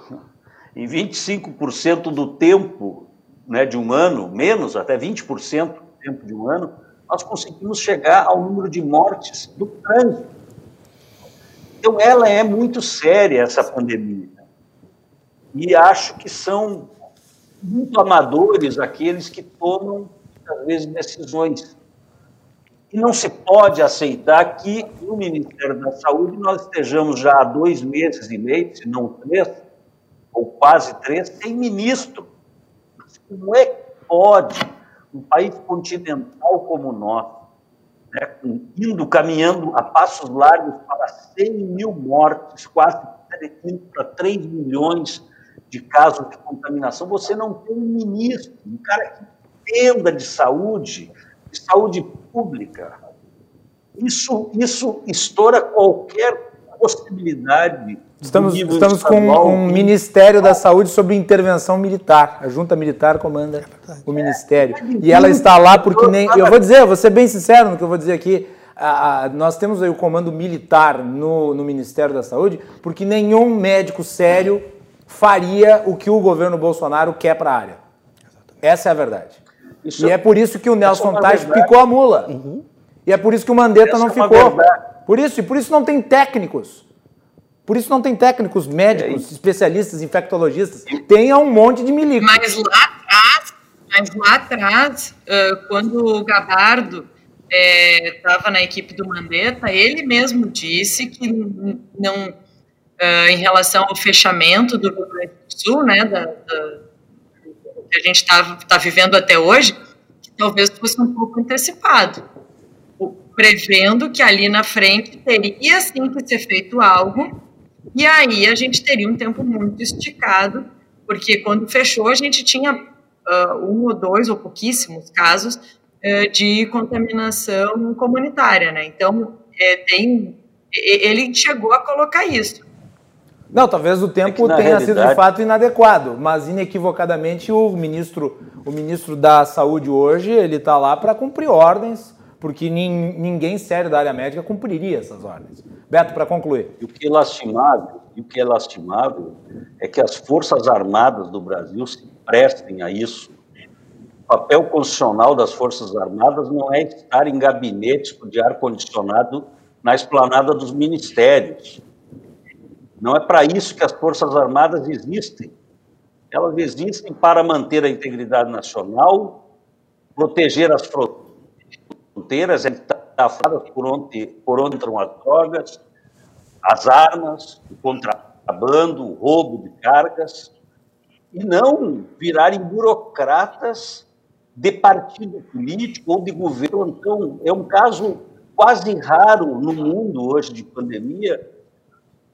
em 25% do tempo né, de um ano, menos, até 20% do tempo de um ano, nós conseguimos chegar ao número de mortes do trânsito. Então, ela é muito séria, essa pandemia. E acho que são muito amadores aqueles que tomam, às vezes, decisões. E não se pode aceitar que no Ministério da Saúde nós estejamos já há dois meses e meio, se não três, ou quase três, sem ministro como é que pode um país continental como o nosso, né, indo, caminhando a passos largos para 100 mil mortes, quase para 3 milhões de casos de contaminação, você não tem um ministro, um cara que entenda de saúde, de saúde pública. Isso, isso estoura qualquer possibilidade Estamos, estamos com um Ministério da Saúde sobre intervenção militar. A junta militar comanda o Ministério. E ela está lá porque nem. Eu vou dizer, eu vou ser bem sincero no que eu vou dizer aqui. A, a, nós temos aí o comando militar no, no Ministério da Saúde porque nenhum médico sério faria o que o governo Bolsonaro quer para a área. Essa é a verdade. Isso e é por isso que o Nelson é Tais picou a mula. Uhum. E é por isso que o Mandetta não é ficou. Por isso, e por isso não tem técnicos. Por isso não tem técnicos, médicos, é especialistas, infectologistas. Tem um monte de milico. Mas lá atrás, mas lá atrás quando o Gabardo estava é, na equipe do Mandetta, ele mesmo disse que não, em relação ao fechamento do Rio Grande do Sul, né, da, da, que a gente está tá vivendo até hoje, que talvez fosse um pouco antecipado, prevendo que ali na frente teria sim que ser feito algo e aí a gente teria um tempo muito esticado, porque quando fechou a gente tinha uh, um ou dois ou pouquíssimos casos é, de contaminação comunitária, né? Então, é, tem, ele chegou a colocar isso. Não, talvez o tempo é tenha sido de fato inadequado, mas inequivocadamente o ministro, o ministro da Saúde hoje, ele está lá para cumprir ordens, porque ninguém sério da área médica cumpriria essas ordens. Beto, para concluir. E o que é lastimável, o que é lastimável é que as Forças Armadas do Brasil se prestem a isso. O papel constitucional das Forças Armadas não é estar em gabinetes de ar-condicionado na esplanada dos ministérios não é para isso que as Forças Armadas existem. Elas existem para manter a integridade nacional, proteger as fronteiras, por onde, por onde entram as drogas, as armas, o contrabando, o roubo de cargas, e não virarem burocratas de partido político ou de governo. Então, é um caso quase raro no mundo hoje de pandemia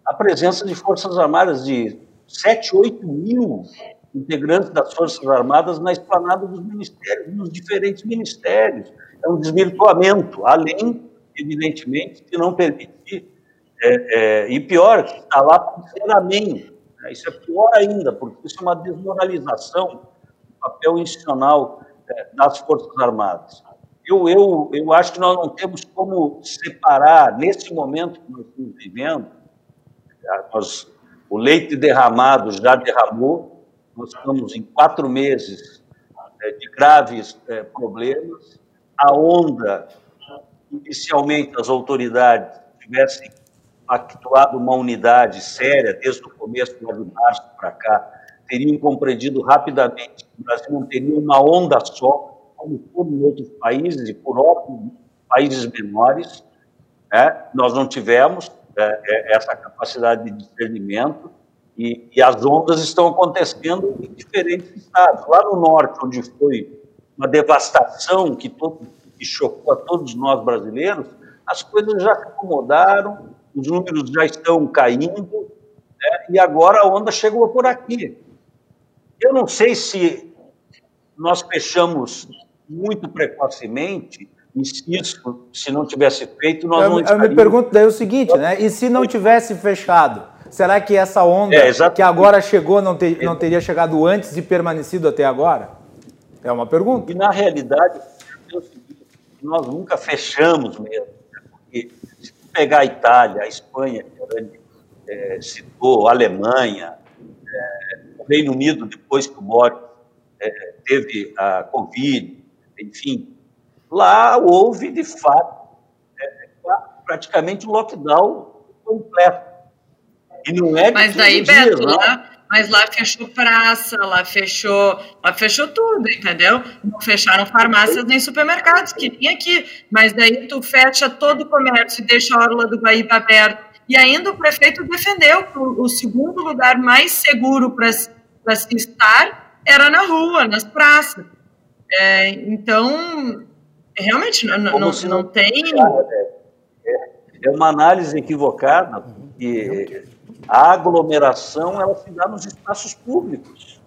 a presença de Forças Armadas, de 7, 8 mil integrantes das Forças Armadas na esplanada dos ministérios, nos diferentes ministérios. É um desvirtuamento, além, evidentemente, de não permitir. É, é, e pior, está lá para ser amém. Né? Isso é pior ainda, porque isso é uma desmoralização do papel institucional é, das Forças Armadas. Eu, eu, eu acho que nós não temos como separar, nesse momento que nós estamos vivendo, nós, o leite derramado já derramou, nós estamos em quatro meses é, de graves é, problemas. A onda, inicialmente, as autoridades tivessem actuado uma unidade séria desde o começo do de março para cá, teriam compreendido rapidamente que o Brasil não teria uma onda só, como todo em outros países, e por óbvio, países menores. Né? Nós não tivemos, é, é, essa capacidade de discernimento e, e, as ondas estão acontecendo em diferentes estados. Lá no norte, onde foi uma devastação que, todo, que chocou a todos nós brasileiros, as coisas já se acomodaram, os números já estão caindo, né, e agora a onda chegou por aqui. Eu não sei se nós fechamos muito precocemente e se isso, se não tivesse feito, nós eu, não estaríamos... Eu me pergunto daí o seguinte, né? E se não tivesse fechado? Será que essa onda é, que agora chegou não, ter, não teria chegado antes e permanecido até agora? É uma pergunta. E na realidade, nós nunca fechamos mesmo. Né? Porque se pegar a Itália, a Espanha, que a é, citou, a Alemanha, é, o Reino Unido, depois que o Boris é, teve a Covid, enfim, Lá houve, de fato, é, praticamente um lockdown completo. E não é Mas daí, Beto, lá, mas lá fechou praça, lá fechou, lá fechou tudo, entendeu? Não fecharam farmácias nem supermercados, que tinha aqui. Mas daí tu fecha todo o comércio e deixa a orla do Guaíba aberta. E ainda o prefeito defendeu que o segundo lugar mais seguro para se estar era na rua, nas praças. É, então, Realmente, não, não, não, tem. É, é uma análise equivocada, que a aglomeração ela se dá nos espaços públicos.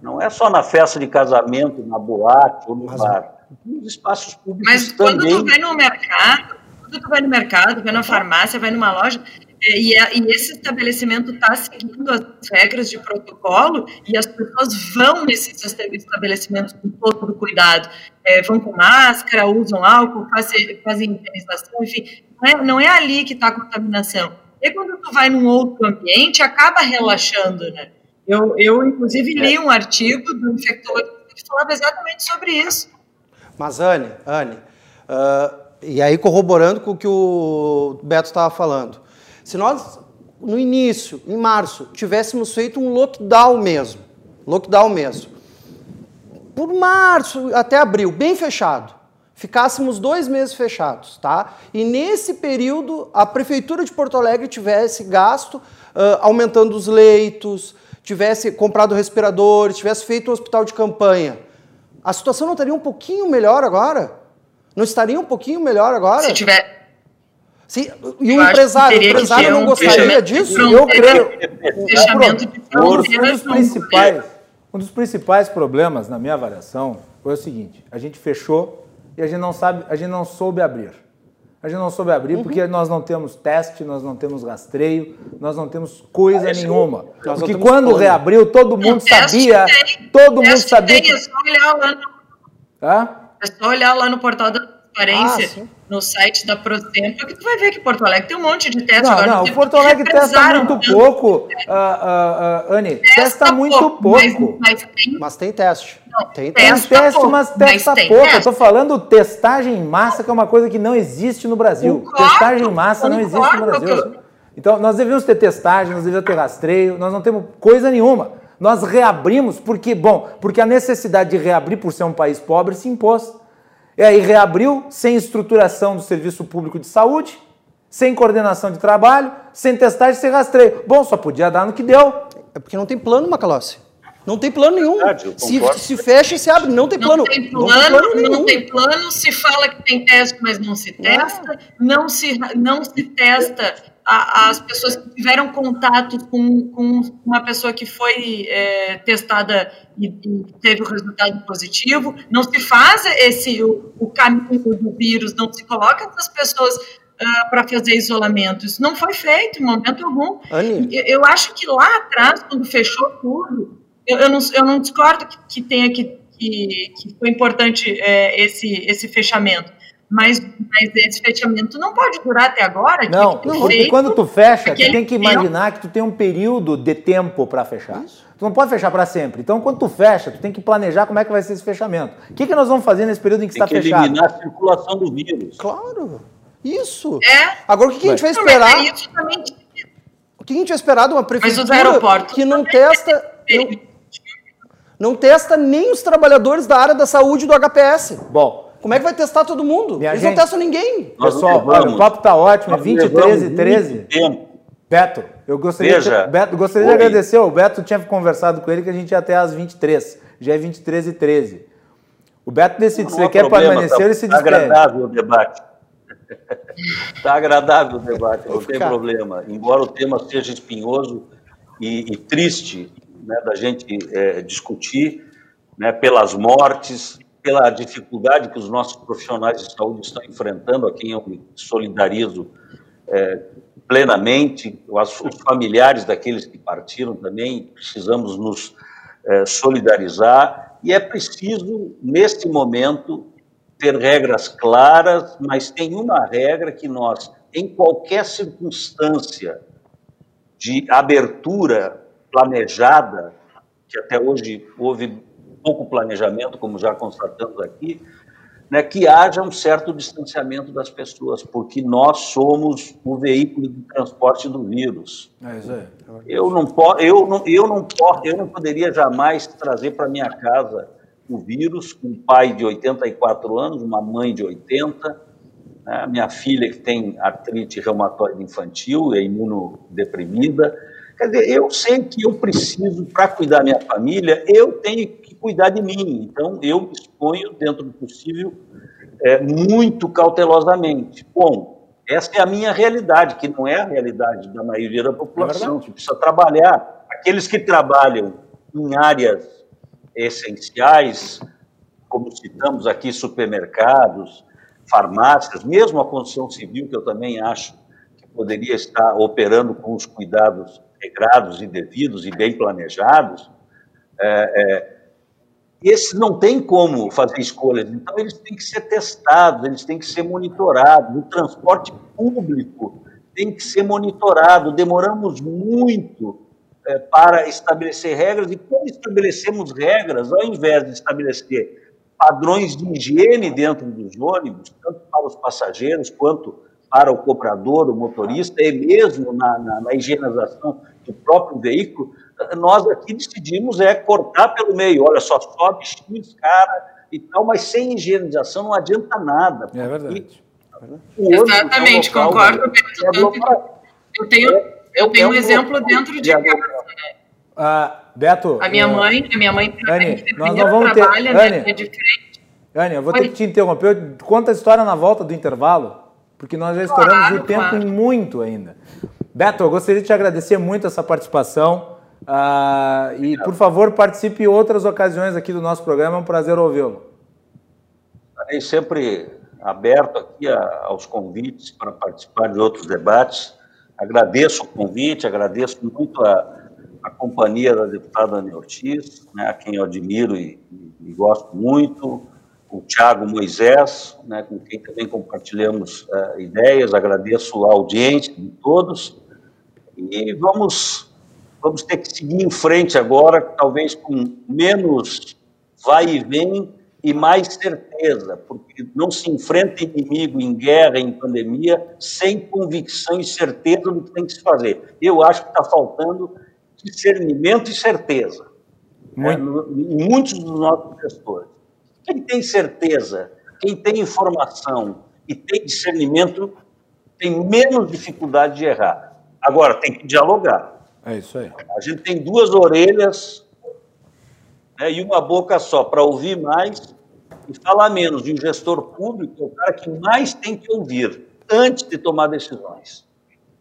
Não é só na festa de casamento, na boate ou no Mas, bar. Nos espaços públicos Mas quando também. tu vai no mercado, quando tu vai no mercado, vai na farmácia, vai numa loja, é, e, e, esse estabelecimento está seguindo as regras de protocolo e as pessoas vão nesses estabelecimentos com todo o cuidado. É, vão com máscara, usam álcool, fazem, fazem higienização, enfim. Não é, não é ali que está a contaminação. E quando tu vai num outro ambiente, acaba relaxando, né? Eu, eu inclusive, li um artigo do infectologista que falava exatamente sobre isso. Mas, Anne, Anne uh, e aí corroborando com o que o Beto estava falando, se nós, no início, em março, tivéssemos feito um lockdown mesmo, lockdown mesmo, por março até abril, bem fechado, ficássemos dois meses fechados, tá? E nesse período a prefeitura de Porto Alegre tivesse gasto uh, aumentando os leitos, tivesse comprado respiradores, tivesse feito um hospital de campanha, a situação não estaria um pouquinho melhor agora? Não estaria um pouquinho melhor agora? Se tiver Sim, e o empresário, o empresário não gostaria disso? Eu creio. Fechamento de um um dos principais problemas, na minha avaliação, foi o seguinte: a gente fechou e a gente não sabe, a gente não soube abrir. A gente não soube abrir uhum. porque nós não temos teste, nós não temos rastreio, nós não temos coisa nenhuma. Nós porque quando plano. reabriu, todo mundo sabia, todo mundo sabia. Tem, que... É só olhar lá no... É só olhar lá no portal da transparência. Ah, no site da Protempo, que tu vai ver que Porto Alegre tem um monte de testes. Não, agora, não, o Porto Alegre testa muito pouco, uh, uh, uh, Anne, testa, testa muito pouco. pouco. Mas, mas, tem, mas tem teste. Não, tem, tem teste, pouco, mas testa mas pouco. Teste. Eu tô falando testagem em massa, que é uma coisa que não existe no Brasil. Concordo, testagem em massa não existe no Brasil. Então, nós devíamos ter testagem, nós devíamos ter rastreio, nós não temos coisa nenhuma. Nós reabrimos porque, bom, porque a necessidade de reabrir por ser um país pobre se impôs. E aí reabriu sem estruturação do serviço público de saúde, sem coordenação de trabalho, sem testagem, sem rastreio. Bom, só podia dar no que deu. É porque não tem plano, Macalossi. Não tem plano nenhum. se, se fecha e se abre, não tem plano. Não tem plano, não tem plano, não tem plano se fala que tem teste, mas não se testa. Não se, não se testa a, as pessoas que tiveram contato com, com uma pessoa que foi é, testada e, e, teve o resultado positivo, não se faz esse o, o caminho do vírus, não se coloca essas pessoas uh, para fazer isolamento. Isso não foi feito em momento algum. Eu, eu, acho que lá atrás, quando fechou tudo, eu, eu, não, eu não discordo que, que tenha que, que, que foi importante é, esse, esse fechamento mas, mas esse fechamento não pode durar até agora. Não, porque quando tu fecha, tu tem que imaginar tempo. que tu tem um período de tempo para fechar. Isso. Tu não pode fechar para sempre. Então, quando tu fecha, tu tem que planejar como é que vai ser esse fechamento. O que, que nós vamos fazer nesse período em que está fechado? eliminar a circulação do vírus. Claro. Isso. É. Agora, o que, que a gente vai esperar? Não, isso também... O que a gente vai esperar de uma prefeitura que não testa... Não, não testa nem os trabalhadores da área da saúde do HPS. Bom, como é que vai testar todo mundo? Minha Eles gente, não testam ninguém. Pessoal, o papo tá ótimo, é 20, 13, 13. Beto, eu gostaria, Veja, de, Beto, gostaria de agradecer. O Beto tinha conversado com ele que a gente ia até às 23. Já é 23 e 13. O Beto decide se ele quer problema, permanecer, tá, ele se despede. Está agradável o debate. Está agradável o debate, não tem problema. Embora o tema seja espinhoso e, e triste né, da gente é, discutir né, pelas mortes, pela dificuldade que os nossos profissionais de saúde estão enfrentando, a quem eu me solidarizo é, plenamente, os familiares daqueles que partiram também, precisamos nos é, solidarizar, e é preciso, neste momento, ter regras claras, mas tem uma regra que nós, em qualquer circunstância de abertura planejada, que até hoje houve pouco planejamento, como já constatamos aqui, né, que haja um certo distanciamento das pessoas, porque nós somos o veículo de transporte do vírus. É. Eu não posso, eu não, eu não posso, eu não poderia jamais trazer para minha casa o vírus, um pai de 84 anos, uma mãe de 80, né, minha filha que tem artrite reumatoide infantil, é imunodeprimida. Quer dizer, eu sei que eu preciso, para cuidar da minha família, eu tenho cuidar de mim. Então, eu me exponho, dentro do possível, é, muito cautelosamente. Bom, essa é a minha realidade, que não é a realidade da maioria da população, é que precisa trabalhar. Aqueles que trabalham em áreas essenciais, como citamos aqui, supermercados, farmácias, mesmo a construção civil, que eu também acho que poderia estar operando com os cuidados regrados e devidos e bem planejados, é, é, esses não tem como fazer escolhas, então eles têm que ser testados, eles têm que ser monitorados. O transporte público tem que ser monitorado. Demoramos muito é, para estabelecer regras, e quando estabelecemos regras, ao invés de estabelecer padrões de higiene dentro dos ônibus, tanto para os passageiros quanto para o cobrador, o motorista, e mesmo na, na, na higienização do próprio veículo, nós aqui decidimos é cortar pelo meio. Olha, só sobe X cara e tal, mas sem higienização não adianta nada. É verdade. Exatamente, é concordo. É eu tenho, eu tenho um exemplo dentro de casa. Né? Ah, Beto. A minha uh, mãe, a minha mãe Anne, nós não vamos trabalha, ter, né, Anne, de frente. Anne, eu vou Oi. ter que te interromper. Conta a história na volta do intervalo, porque nós já estouramos claro, o tempo claro. muito ainda. Beto, eu gostaria de te agradecer muito essa participação. Ah, e, por favor, participe em outras ocasiões aqui do nosso programa. É um prazer ouvi-lo. Estarei sempre aberto aqui a, aos convites para participar de outros debates. Agradeço o convite, agradeço muito a, a companhia da deputada Ana Ortiz, né, a quem eu admiro e, e, e gosto muito, o Tiago Moisés, né, com quem também compartilhamos uh, ideias, agradeço a audiência de todos, e vamos, vamos ter que seguir em frente agora, talvez com menos vai e vem e mais certeza, porque não se enfrenta inimigo em guerra, em pandemia, sem convicção e certeza do que tem que se fazer. Eu acho que está faltando discernimento e certeza né, no, em muitos dos nossos gestores. Quem tem certeza, quem tem informação e tem discernimento, tem menos dificuldade de errar. Agora, tem que dialogar. É isso aí. A gente tem duas orelhas né, e uma boca só para ouvir mais e falar menos. E o gestor público é o cara que mais tem que ouvir antes de tomar decisões.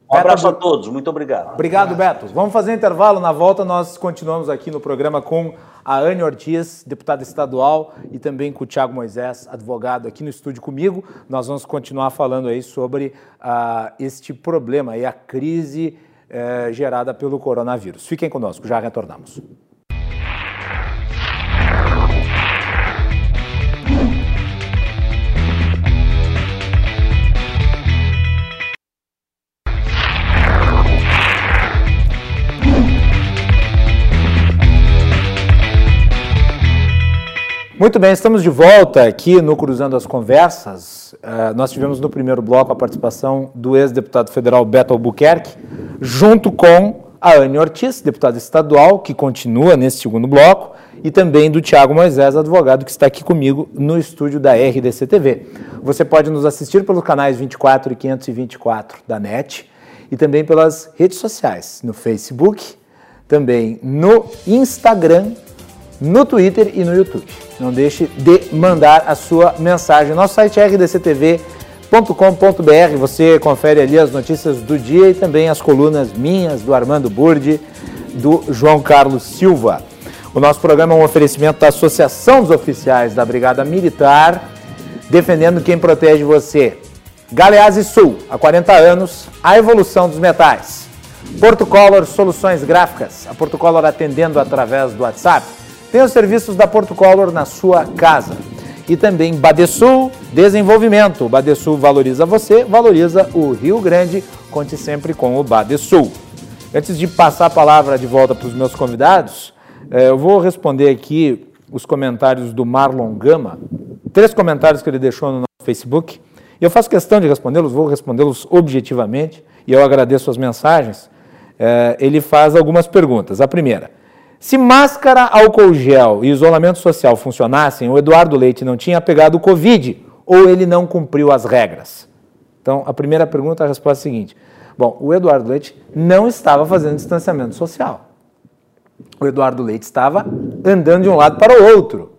Um Beto, abraço a todos, muito obrigado. Obrigado, Beto. Vamos fazer um intervalo. Na volta, nós continuamos aqui no programa com a Anne Ortiz, deputada estadual, e também com o Tiago Moisés, advogado, aqui no estúdio comigo. Nós vamos continuar falando aí sobre uh, este problema aí, a crise uh, gerada pelo coronavírus. Fiquem conosco, já retornamos. Muito bem, estamos de volta aqui no Cruzando as Conversas. Uh, nós tivemos no primeiro bloco a participação do ex-deputado federal Beto Albuquerque, junto com a Anne Ortiz, deputada estadual, que continua nesse segundo bloco, e também do Tiago Moisés, advogado, que está aqui comigo no estúdio da RDC TV. Você pode nos assistir pelos canais 24 e 524 da NET e também pelas redes sociais, no Facebook, também no Instagram no Twitter e no YouTube. Não deixe de mandar a sua mensagem. Nosso site é rdctv.com.br. Você confere ali as notícias do dia e também as colunas minhas, do Armando Burdi, do João Carlos Silva. O nosso programa é um oferecimento da Associação dos Oficiais da Brigada Militar, defendendo quem protege você. Galeazzi Sul, há 40 anos, a evolução dos metais. Porto Color Soluções Gráficas, a Porto Color atendendo através do WhatsApp tem os serviços da Porto Color na sua casa. E também Badesul Desenvolvimento. O Badesul valoriza você, valoriza o Rio Grande. Conte sempre com o Badesul. Antes de passar a palavra de volta para os meus convidados, eh, eu vou responder aqui os comentários do Marlon Gama. Três comentários que ele deixou no nosso Facebook. Eu faço questão de respondê-los, vou respondê-los objetivamente. E eu agradeço as mensagens. Eh, ele faz algumas perguntas. A primeira. Se máscara, álcool gel e isolamento social funcionassem, o Eduardo Leite não tinha pegado o Covid ou ele não cumpriu as regras? Então, a primeira pergunta, a resposta é a seguinte. Bom, o Eduardo Leite não estava fazendo distanciamento social. O Eduardo Leite estava andando de um lado para o outro.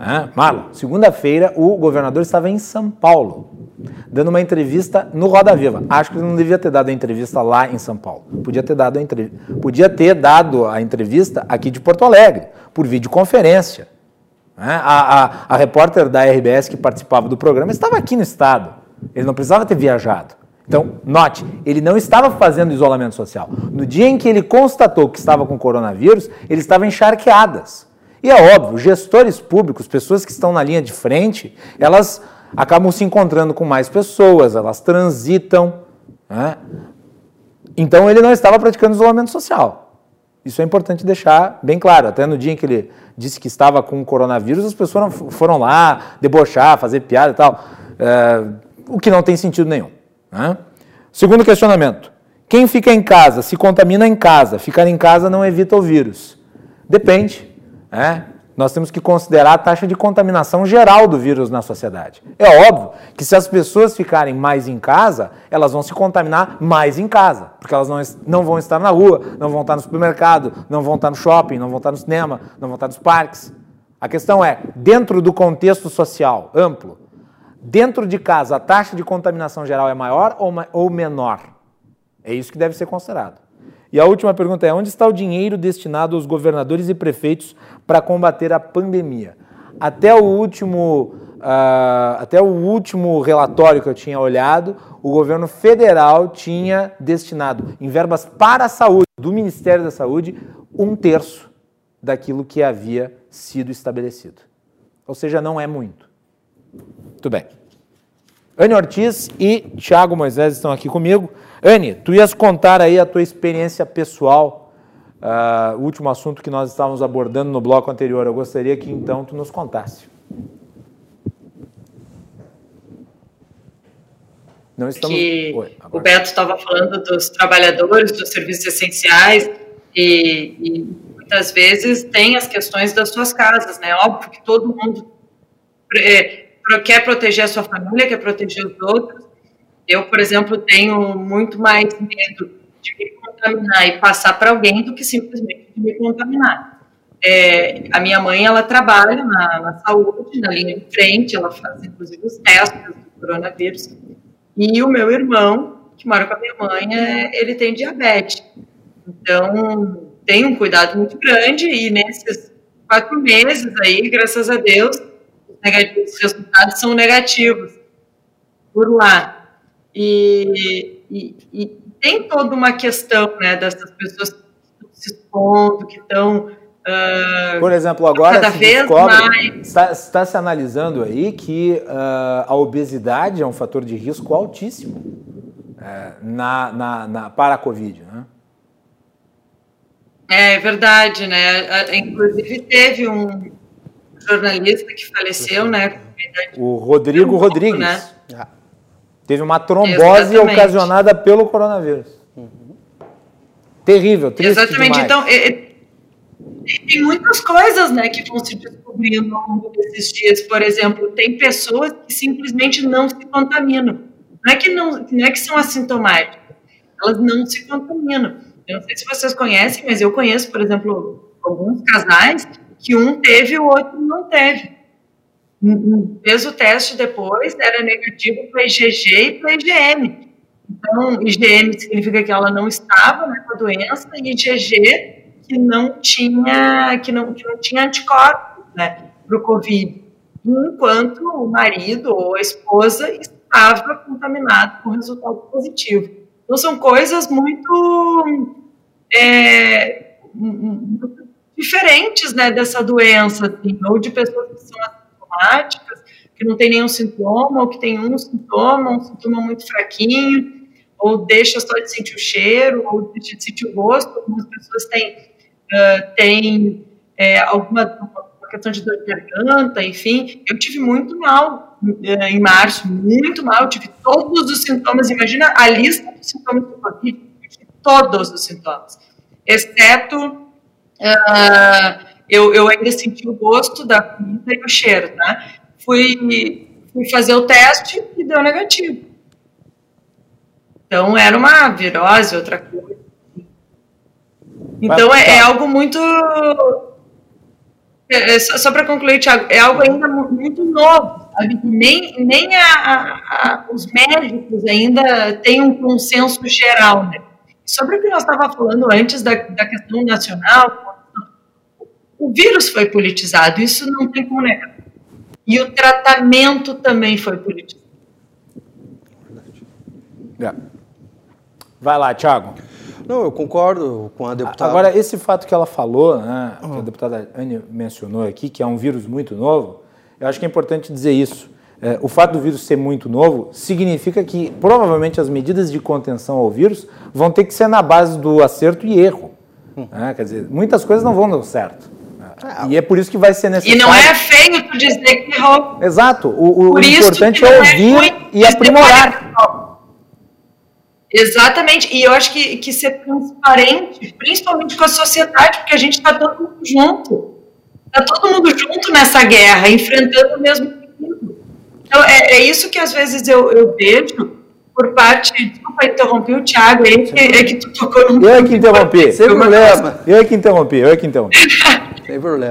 É, Marlon, segunda-feira o governador estava em São Paulo dando uma entrevista no Roda Viva. Acho que ele não devia ter dado a entrevista lá em São Paulo. Podia ter dado a, entrev... Podia ter dado a entrevista aqui de Porto Alegre, por videoconferência. Né? A, a, a repórter da RBS que participava do programa estava aqui no estado. Ele não precisava ter viajado. Então, note, ele não estava fazendo isolamento social. No dia em que ele constatou que estava com coronavírus, ele estava em charqueadas. E é óbvio, gestores públicos, pessoas que estão na linha de frente, elas acabam se encontrando com mais pessoas, elas transitam. Né? Então ele não estava praticando isolamento social. Isso é importante deixar bem claro. Até no dia em que ele disse que estava com o coronavírus, as pessoas foram lá debochar, fazer piada e tal, é, o que não tem sentido nenhum. Né? Segundo questionamento: quem fica em casa se contamina em casa, ficar em casa não evita o vírus? Depende. Né? Nós temos que considerar a taxa de contaminação geral do vírus na sociedade. É óbvio que se as pessoas ficarem mais em casa, elas vão se contaminar mais em casa, porque elas não, não vão estar na rua, não vão estar no supermercado, não vão estar no shopping, não vão estar no cinema, não vão estar nos parques. A questão é, dentro do contexto social amplo, dentro de casa, a taxa de contaminação geral é maior ou, ou menor? É isso que deve ser considerado. E a última pergunta é: onde está o dinheiro destinado aos governadores e prefeitos para combater a pandemia? até o último, uh, até o último relatório que eu tinha olhado, o governo federal tinha destinado em verbas para a saúde, do Ministério da Saúde, um terço daquilo que havia sido estabelecido. Ou seja, não é muito. Muito bem. Anne Ortiz e Tiago Moisés estão aqui comigo. Anne, tu ias contar aí a tua experiência pessoal, uh, o último assunto que nós estávamos abordando no bloco anterior. Eu gostaria que então tu nos contasse. Não estamos... Que Oi, o Beto estava falando dos trabalhadores, dos serviços essenciais e, e muitas vezes tem as questões das suas casas, né? Óbvio que todo mundo é, quer proteger a sua família, quer proteger os outros. Eu, por exemplo, tenho muito mais medo de me contaminar e passar para alguém do que simplesmente de me contaminar. É, a minha mãe, ela trabalha na, na, saúde, na linha de frente, ela faz inclusive os testes do coronavírus. E o meu irmão, que mora com a minha mãe, é, ele tem diabetes. Então, tem um cuidado muito grande e nesses quatro meses aí, graças a Deus, os resultados são negativos por lá. E, e, e, tem toda uma questão né, dessas pessoas que estão se expondo, que estão. Uh, por exemplo, agora cada se vez descobre, mais... está, está, se analisando aí que uh, a obesidade é um fator de risco altíssimo uh, na, na, na, para a Covid. Né? É verdade, né? Inclusive teve um, jornalista que faleceu, né? O Rodrigo um Rodrigues. Né? Ah. Teve uma trombose Exatamente. ocasionada pelo coronavírus. Uhum. Terrível, triste Exatamente. Demais. Então, é, tem muitas coisas, né, que vão se descobrindo ao longo desses dias. Por exemplo, tem pessoas que simplesmente não se contaminam. Não é que não, não é que são assintomáticas. Elas não se contaminam. Eu não sei se vocês conhecem, mas eu conheço, por exemplo, alguns casais que um teve e o outro não teve. Fez o teste depois, era negativo para IgG e para IgM. Então, IgM significa que ela não estava né, com a doença e IgG que não tinha, que não, que não tinha anticorpos né, para o Covid. Enquanto o marido ou a esposa estava contaminado com resultado positivo. Então, são coisas muito, é, muito diferentes né, dessa doença, assim, ou de pessoas que são que não tem nenhum sintoma, ou que tem um sintoma, um sintoma muito fraquinho, ou deixa só de sentir o cheiro, ou deixa de sentir o gosto. Algumas pessoas têm, uh, têm é, alguma uma questão de dor de garganta, enfim. Eu tive muito mal uh, em março, muito mal, eu tive todos os sintomas. Imagina a lista dos sintomas do Covid, todos os sintomas, exceto uh, eu, eu ainda senti o gosto da comida e o cheiro, tá? Fui, fui fazer o teste e deu negativo. Então, era uma virose, outra coisa. Então, é, é, algo muito. É, é, só, só para concluir, Thiago, é algo ainda muito novo. Sabe? Nem, nem a, a, a, os médicos ainda têm um consenso geral. Né? Sobre o que nós estávamos falando antes da, da questão nacional, o vírus foi politizado, isso não tem como negar. E o tratamento também foi politizado. Vai lá, Thiago. Não, eu concordo com a deputada. Agora, esse fato que ela falou, né, uhum. que a deputada Anne mencionou aqui, que é um vírus muito novo, eu acho que é importante dizer isso. É, o fato do vírus ser muito novo significa que provavelmente as medidas de contenção ao vírus vão ter que ser na base do acerto e erro. Hum. Né? Quer dizer, muitas coisas não vão dar certo. E é por isso que vai ser necessário. E não é feio tu dizer que errou. Exato. O, o importante é ouvir é e aprimorar. Exatamente. E eu acho que, que ser transparente, principalmente com a sociedade, porque a gente está todo mundo junto. Está todo mundo junto nessa guerra, enfrentando o mesmo perigo. Então, é, é isso que às vezes eu, eu vejo por parte. Desculpa interromper o Thiago aí, que, é que tu tocou no. Eu é que interrompi. Sem problema. Eu é que interrompi, eu é que interrompi.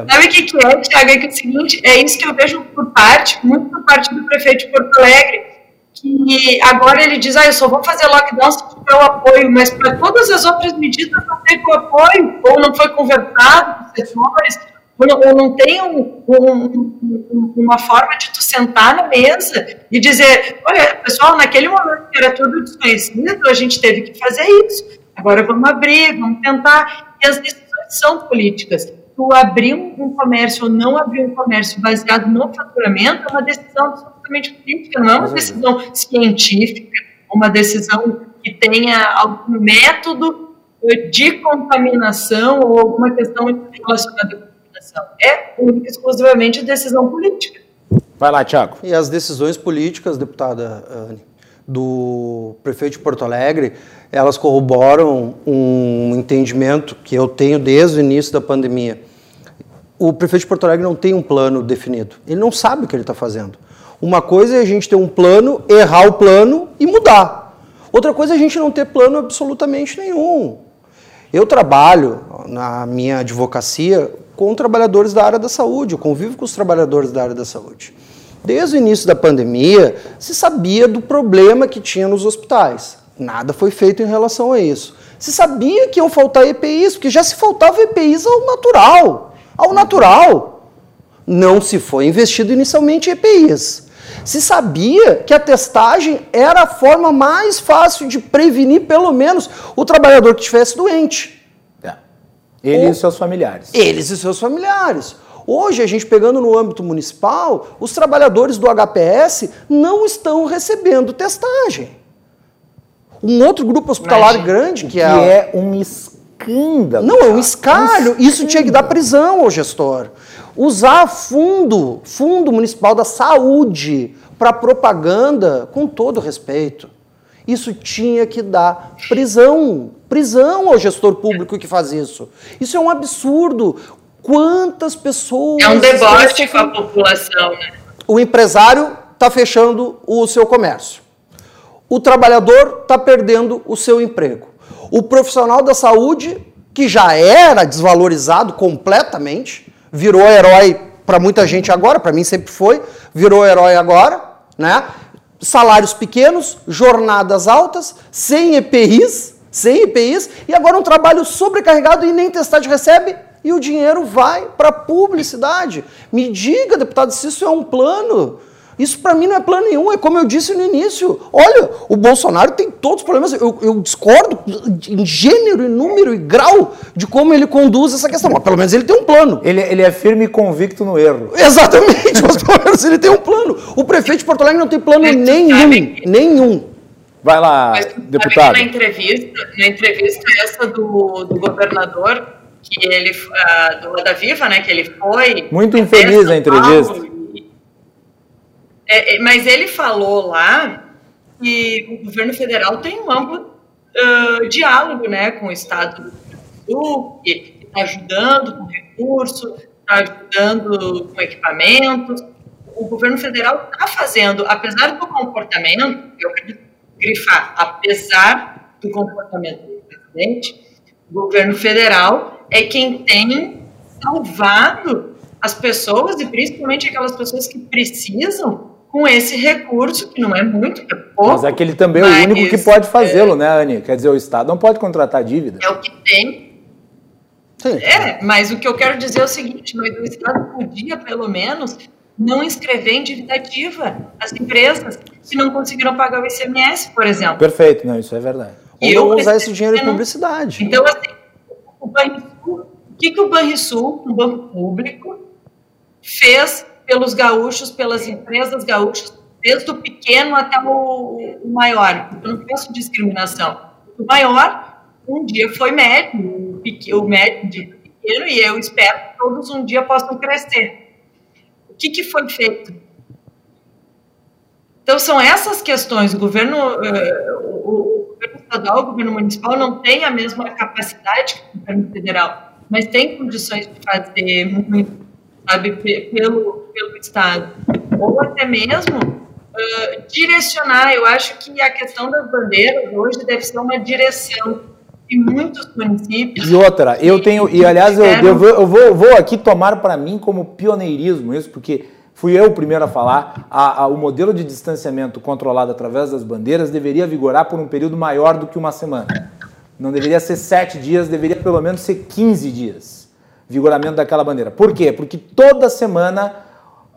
Sabe o que, que é, Thiago? É que é o seguinte, é isso que eu vejo por parte, muito por parte do prefeito de Porto Alegre, que agora ele diz, ah, eu só vou fazer lockdown se tiver o apoio, mas para todas as outras medidas não teve o apoio, ou não foi conversado com os setores, ou não, ou não tem um, um, uma forma de tu sentar na mesa e dizer, olha, pessoal, naquele momento que era tudo desconhecido, a gente teve que fazer isso. Agora vamos abrir, vamos tentar. E as decisões são políticas. Tu abrir um comércio ou não abrir um comércio baseado no faturamento é uma decisão absolutamente política, não é uma decisão científica, uma decisão que tenha algum método de contaminação ou alguma questão relacionada administração. É única exclusivamente decisão política. Vai lá, Tiago. E as decisões políticas, deputada Anne, do prefeito de Porto Alegre, elas corroboram um entendimento que eu tenho desde o início da pandemia. O prefeito de Porto Alegre não tem um plano definido. Ele não sabe o que ele está fazendo. Uma coisa é a gente ter um plano, errar o plano e mudar. Outra coisa é a gente não ter plano absolutamente nenhum. Eu trabalho na minha advocacia com trabalhadores da área da saúde, eu convivo com os trabalhadores da área da saúde. Desde o início da pandemia, se sabia do problema que tinha nos hospitais. Nada foi feito em relação a isso. Se sabia que iam faltar EPIs, porque já se faltava EPIs ao natural. Ao natural. Não se foi investido inicialmente em EPIs. Se sabia que a testagem era a forma mais fácil de prevenir, pelo menos, o trabalhador que estivesse doente. Ele e seus familiares. Eles e seus familiares. Hoje, a gente pegando no âmbito municipal, os trabalhadores do HPS não estão recebendo testagem. Um outro grupo hospitalar Imagina, grande, que, que é, é um escândalo. Não, é um escalho. Um Isso tinha que dar prisão ao gestor. Usar fundo, fundo municipal da saúde, para propaganda, com todo respeito. Isso tinha que dar prisão, prisão ao gestor público que faz isso. Isso é um absurdo. Quantas pessoas. É um deboche com a população, né? O empresário está fechando o seu comércio. O trabalhador está perdendo o seu emprego. O profissional da saúde, que já era desvalorizado completamente, virou herói para muita gente agora, para mim sempre foi, virou herói agora, né? salários pequenos, jornadas altas, sem EPIs, sem EPIs, e agora um trabalho sobrecarregado e nem testagem recebe, e o dinheiro vai para publicidade. Me diga, deputado, se isso é um plano isso para mim não é plano nenhum, é como eu disse no início. Olha, o Bolsonaro tem todos os problemas. Eu, eu, discordo em gênero, e número e grau de como ele conduz essa questão. Mas pelo menos ele tem um plano. Ele, ele é firme e convicto no erro. Exatamente, mas pelo menos ele tem um plano. O prefeito de Porto Alegre não tem plano nenhum. Nenhum. Vai lá, mas, deputado. Na entrevista, na entrevista essa do, do governador, que ele, uh, do Roda Viva, né, que ele foi. Muito infeliz a entrevista. É, é, mas ele falou lá que o governo federal tem um amplo uh, diálogo né, com o Estado do Sul, que está ajudando com recurso, está ajudando com equipamentos. O governo federal está fazendo, apesar do comportamento, eu acredito grifar, apesar do comportamento do presidente, o governo federal é quem tem salvado as pessoas e principalmente aquelas pessoas que precisam com esse recurso, que não é muito, é pouco. Mas é que ele também é o único que pode fazê-lo, é, né, Anny? Quer dizer, o Estado não pode contratar dívida. É o que tem. Sim. É, mas o que eu quero dizer é o seguinte: o Estado podia, pelo menos, não inscrever em dívida ativa as empresas que não conseguiram pagar o ICMS, por exemplo. Perfeito, não, isso é verdade. Ou não usar esse dinheiro em publicidade. Então, assim, o Banrisul, o que, que o Banrisul, um banco público, fez pelos gaúchos, pelas empresas gaúchas, desde o pequeno até o, o maior. Eu não peço discriminação. O maior, um dia foi médio, o, médio de pequeno, e eu espero que todos um dia possam crescer. O que, que foi feito? Então, são essas questões. O governo, o, o governo estadual, o governo municipal não tem a mesma capacidade que o governo federal, mas tem condições de fazer muito sabe, pelo, pelo Estado. Ou até mesmo uh, direcionar. Eu acho que a questão das bandeiras hoje deve ser uma direção de muitos municípios. E outra, eu tenho, e aliás, eu, eu, vou, eu vou, vou aqui tomar para mim como pioneirismo isso, porque fui eu o primeiro a falar, a, a, o modelo de distanciamento controlado através das bandeiras deveria vigorar por um período maior do que uma semana. Não deveria ser sete dias, deveria pelo menos ser 15 dias. Vigoramento daquela bandeira. Por quê? Porque toda semana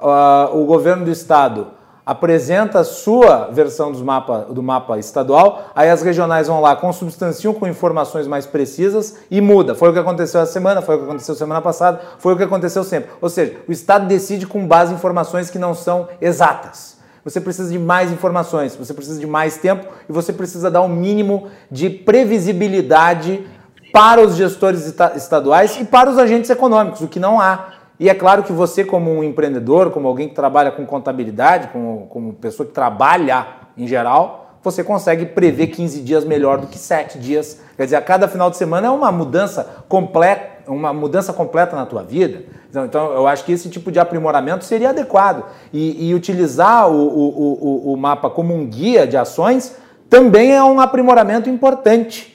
uh, o governo do estado apresenta a sua versão dos mapa, do mapa estadual, aí as regionais vão lá, consubstanciam com informações mais precisas e muda. Foi o que aconteceu essa semana, foi o que aconteceu semana passada, foi o que aconteceu sempre. Ou seja, o Estado decide com base em informações que não são exatas. Você precisa de mais informações, você precisa de mais tempo e você precisa dar um mínimo de previsibilidade para os gestores estaduais e para os agentes econômicos, o que não há. E é claro que você, como um empreendedor, como alguém que trabalha com contabilidade, como, como pessoa que trabalha em geral, você consegue prever 15 dias melhor do que 7 dias. Quer dizer, a cada final de semana é uma mudança completa, uma mudança completa na tua vida. Então, então eu acho que esse tipo de aprimoramento seria adequado. E, e utilizar o, o, o, o mapa como um guia de ações também é um aprimoramento importante.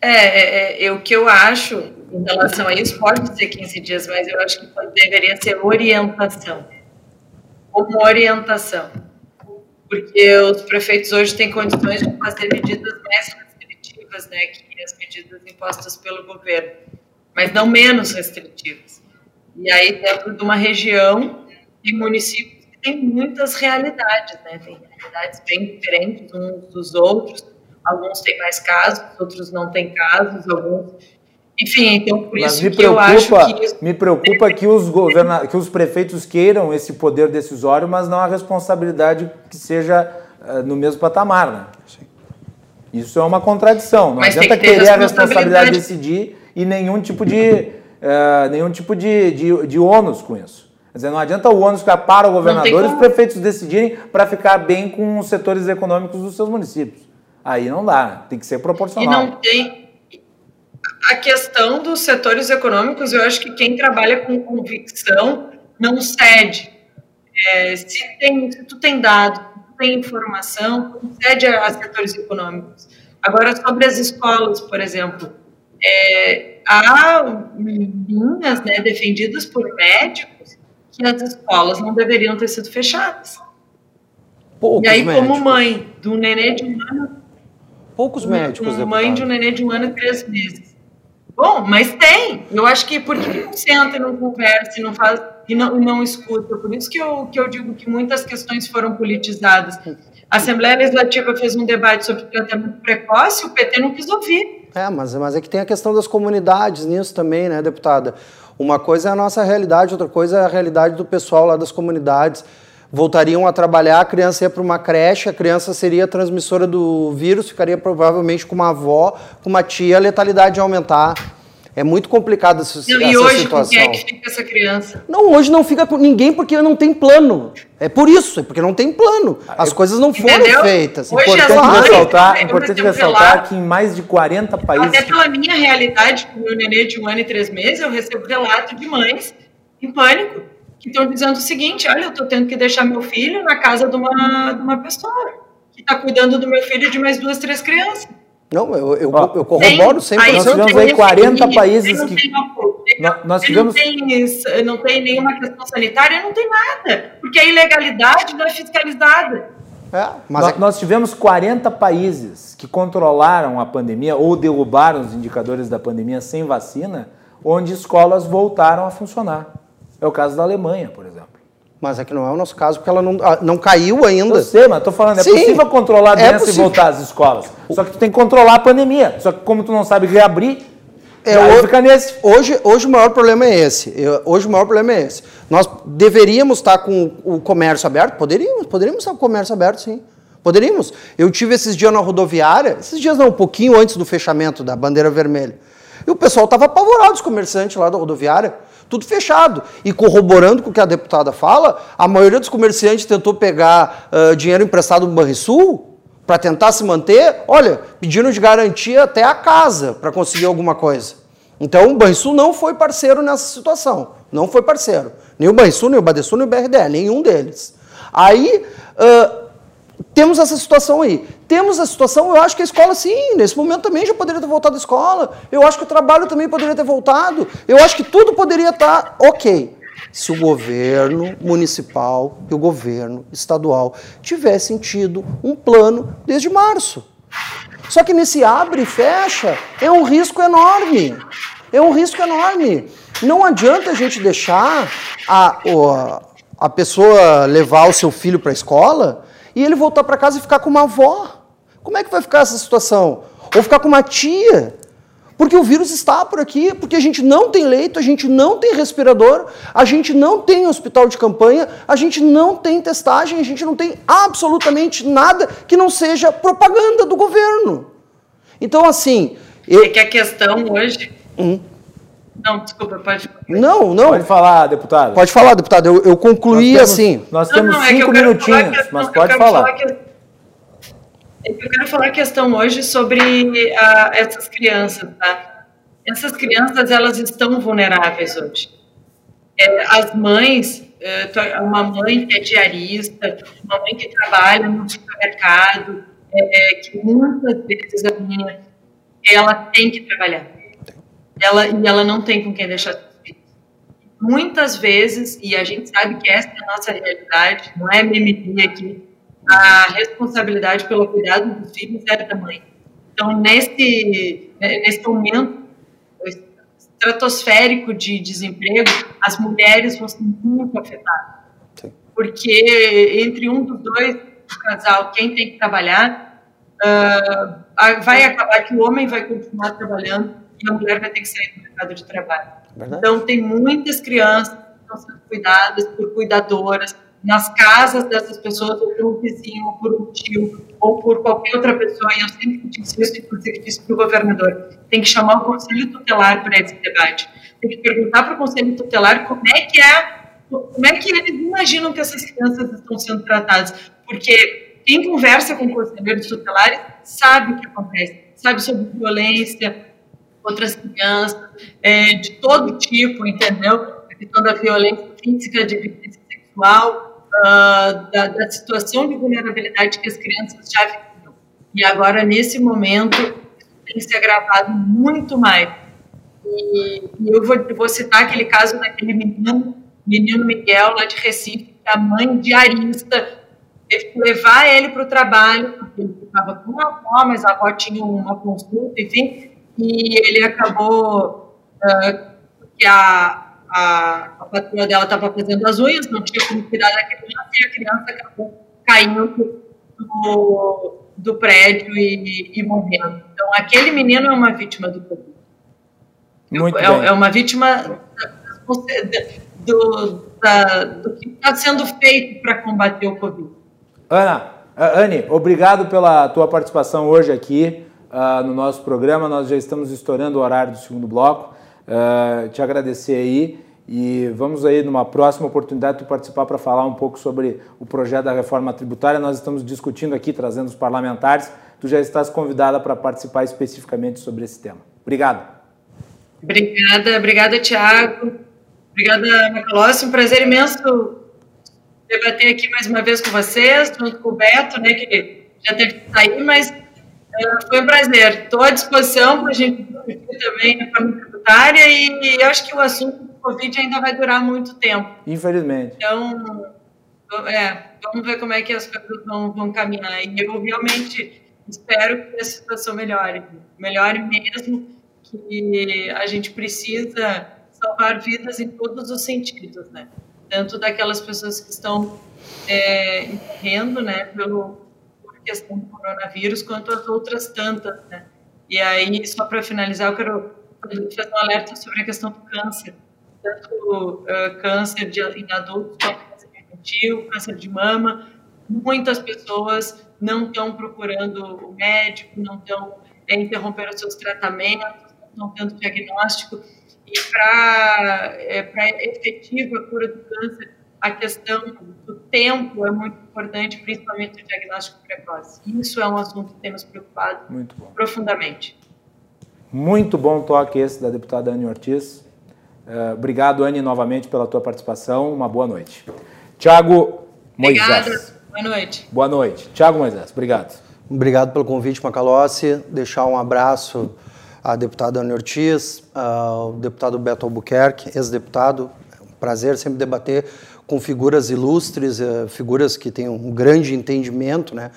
É, é, é, o que eu acho em relação a isso, pode ser 15 dias, mas eu acho que deveria ser orientação. Como orientação. Porque os prefeitos hoje têm condições de fazer medidas mais restritivas, né, que as medidas impostas pelo governo, mas não menos restritivas. E aí, dentro de uma região e municípios tem muitas realidades, né, tem realidades bem diferentes uns dos outros, alguns têm mais casos, outros não têm casos, alguns enfim, então por Mas isso me preocupa, que eu acho que... Isso... Me preocupa que os, governa... que os prefeitos queiram esse poder decisório, mas não a responsabilidade que seja uh, no mesmo patamar, né? Isso é uma contradição. Não mas adianta que querer a responsabilidade de decidir e nenhum tipo de, uh, nenhum tipo de, de, de ônus com isso. Quer dizer, não adianta o ônus ficar para o governador e os prefeitos decidirem para ficar bem com os setores econômicos dos seus municípios. Aí não dá, tem que ser proporcional. E não tem, a questão dos setores econômicos, eu acho que quem trabalha com convicção não cede. É, se, tem, se tu tem dado, tu tem informação, não cede a, setores econômicos. Agora, sobre as escolas, por exemplo, é, há linhas né, defendidas por médicos que as escolas não deveriam ter sido fechadas. Poucos e aí, médicos. como mãe um nenê de um ano. Poucos médicos. Um, mãe de um nenê de um ano e três meses Bom, mas tem. Eu acho que por que não senta e não conversa e não faz e não, não escuta? Por isso que eu, que eu digo que muitas questões foram politizadas. A Assembleia Legislativa fez um debate sobre tratamento precoce, o PT não quis ouvir. É, mas, mas é que tem a questão das comunidades nisso também, né, deputada? Uma coisa é a nossa realidade, outra coisa é a realidade do pessoal lá das comunidades. Voltariam a trabalhar, a criança ia para uma creche, a criança seria transmissora do vírus, ficaria provavelmente com uma avó, com uma tia, a letalidade ia aumentar. É muito complicado essa, não, essa e hoje, situação. E hoje, com quem é que fica essa criança? Não, hoje não fica com ninguém porque não tem plano. É por isso, é porque não tem plano. As coisas não foram Entendeu? feitas. Hoje importante é ressaltar, importante ressaltar que em mais de 40 países... Até pela minha realidade, com o meu nenê de um ano e três meses, eu recebo relato de mães em pânico, que estão dizendo o seguinte, olha, eu estou tendo que deixar meu filho na casa de uma, de uma pessoa que está cuidando do meu filho de mais duas, três crianças. Não, eu, eu, Ó, eu corroboro sempre. Nós tivemos aí 40 países que. nós tivemos... não, tem, não tem nenhuma questão sanitária, não tem nada. Porque a ilegalidade não é fiscalizada. É, mas nós, é... nós tivemos 40 países que controlaram a pandemia ou derrubaram os indicadores da pandemia sem vacina, onde escolas voltaram a funcionar. É o caso da Alemanha, por exemplo. Mas é que não é o nosso caso, porque ela não, ah, não caiu ainda. Eu sei, mas tô falando, é Sim, possível controlar a é doença é e voltar às escolas. Só que tu tem que controlar a pandemia. Só que como tu não sabe reabrir, é, hoje, fica nesse. Hoje, hoje o maior problema é esse. Hoje o maior problema é esse. Nós deveríamos estar com o comércio aberto? Poderíamos, poderíamos estar com o comércio aberto, sim. Poderíamos. Eu tive esses dias na rodoviária, esses dias não, um pouquinho antes do fechamento da bandeira vermelha. E o pessoal estava apavorado, os comerciantes lá da rodoviária tudo fechado. E corroborando com o que a deputada fala, a maioria dos comerciantes tentou pegar uh, dinheiro emprestado no Banrisul para tentar se manter, olha, pedindo de garantia até a casa para conseguir alguma coisa. Então o Banrisul não foi parceiro nessa situação. Não foi parceiro. Nem o Banrisul, nem o Badesul, nem o BRDE, nenhum deles. Aí. Uh, temos essa situação aí. Temos a situação, eu acho que a escola, sim, nesse momento também já poderia ter voltado à escola. Eu acho que o trabalho também poderia ter voltado. Eu acho que tudo poderia estar ok. Se o governo municipal e o governo estadual tivessem tido um plano desde março. Só que nesse abre e fecha é um risco enorme. É um risco enorme. Não adianta a gente deixar a, a pessoa levar o seu filho para a escola e ele voltar para casa e ficar com uma avó. Como é que vai ficar essa situação? Ou ficar com uma tia? Porque o vírus está por aqui, porque a gente não tem leito, a gente não tem respirador, a gente não tem hospital de campanha, a gente não tem testagem, a gente não tem absolutamente nada que não seja propaganda do governo. Então, assim. Eu... É que a questão hoje. Hum. Não, desculpa, pode. Não, não. Pode falar, deputado. Pode falar, deputado. Eu, eu concluí nós temos, assim. Nós temos não, não, cinco é minutinhos, questão, mas pode falar. falar que, eu quero falar a questão hoje sobre uh, essas crianças, tá? Essas crianças, elas estão vulneráveis hoje. É, as mães, é, uma mãe que é diarista, uma mãe que trabalha no supermercado, é, é, que muitas vezes a minha, ela tem que trabalhar. Ela, e ela não tem com quem deixar seus filhos. Muitas vezes, e a gente sabe que essa é a nossa realidade, não é mimimi aqui, a responsabilidade pelo cuidado dos filhos é da mãe. Então, nesse, nesse momento estratosférico de desemprego, as mulheres vão ser muito afetadas. Sim. Porque entre um dos dois, o casal, quem tem que trabalhar, uh, vai acabar que o homem vai continuar trabalhando e a mulher vai ter que sair do mercado de trabalho. Verdade. Então, tem muitas crianças que estão sendo cuidadas por cuidadoras, nas casas dessas pessoas, ou por um vizinho, ou por um tio, ou por qualquer outra pessoa, e eu sempre disse isso, inclusive disse para o governador, tem que chamar o Conselho Tutelar para esse debate. Tem que perguntar para o Conselho Tutelar como é que é, como é que eles imaginam que essas crianças estão sendo tratadas, porque quem conversa com conselheiros tutelares sabe o que acontece, sabe sobre violência, outras crianças, é, de todo tipo, entendeu? A questão da violência física, de violência sexual, uh, da, da, situação de vulnerabilidade que as crianças já viviam. E agora, nesse momento, tem se agravado muito mais. E, e eu vou, vou, citar aquele caso daquele menino, menino Miguel, lá de Recife, que a mãe diarista teve que levar ele para o trabalho, porque ele estava com a avó, mas a avó tinha uma consulta, enfim, e ele acabou, uh, que a, a, a patroa dela estava fazendo as unhas, não tinha como cuidar da criança, e a criança acabou caindo do, do prédio e, e morrendo. Então, aquele menino é uma vítima do Covid. Muito é, é uma vítima do, da, do que está sendo feito para combater o Covid. Ana, Anne, obrigado pela tua participação hoje aqui uh, no nosso programa. Nós já estamos estourando o horário do segundo bloco. Uh, te agradecer aí e vamos aí numa próxima oportunidade tu participar para falar um pouco sobre o projeto da reforma tributária. Nós estamos discutindo aqui, trazendo os parlamentares. Tu já estás convidada para participar especificamente sobre esse tema. Obrigado. Obrigada, obrigada, Tiago. Obrigada, Macalossi. Um prazer imenso debater aqui mais uma vez com vocês, junto com o Beto, né, que já teve que sair, mas foi um prazer. Estou à disposição para a gente discutir também a reforma tributária e acho que o assunto Covid ainda vai durar muito tempo. Infelizmente. Então, é, vamos ver como é que as coisas vão, vão caminhar. E eu realmente espero que a situação melhore. Melhore mesmo, que a gente precisa salvar vidas em todos os sentidos, né? Tanto daquelas pessoas que estão é, morrendo, né, pelo, questão do coronavírus, quanto as outras tantas, né? E aí, só para finalizar, eu quero fazer um alerta sobre a questão do câncer tanto uh, câncer de, em adultos quanto câncer infantil, câncer de mama. Muitas pessoas não estão procurando o médico, não estão é, interrompendo seus tratamentos, não estão tendo diagnóstico. E para é, efetiva cura do câncer, a questão do tempo é muito importante, principalmente o diagnóstico precoce. Isso é um assunto que temos preocupado profundamente. Muito bom toque esse da deputada Anne Ortiz. Uh, obrigado, Anne, novamente pela tua participação. Uma boa noite. Tiago Moisés. Obrigada. Boa noite. Boa noite. Tiago Moisés, obrigado. Obrigado pelo convite, Macalossi. Deixar um abraço à deputada Anne Ortiz, ao deputado Beto Albuquerque, ex-deputado. É um prazer sempre debater com figuras ilustres, eh, figuras que têm um grande entendimento, né?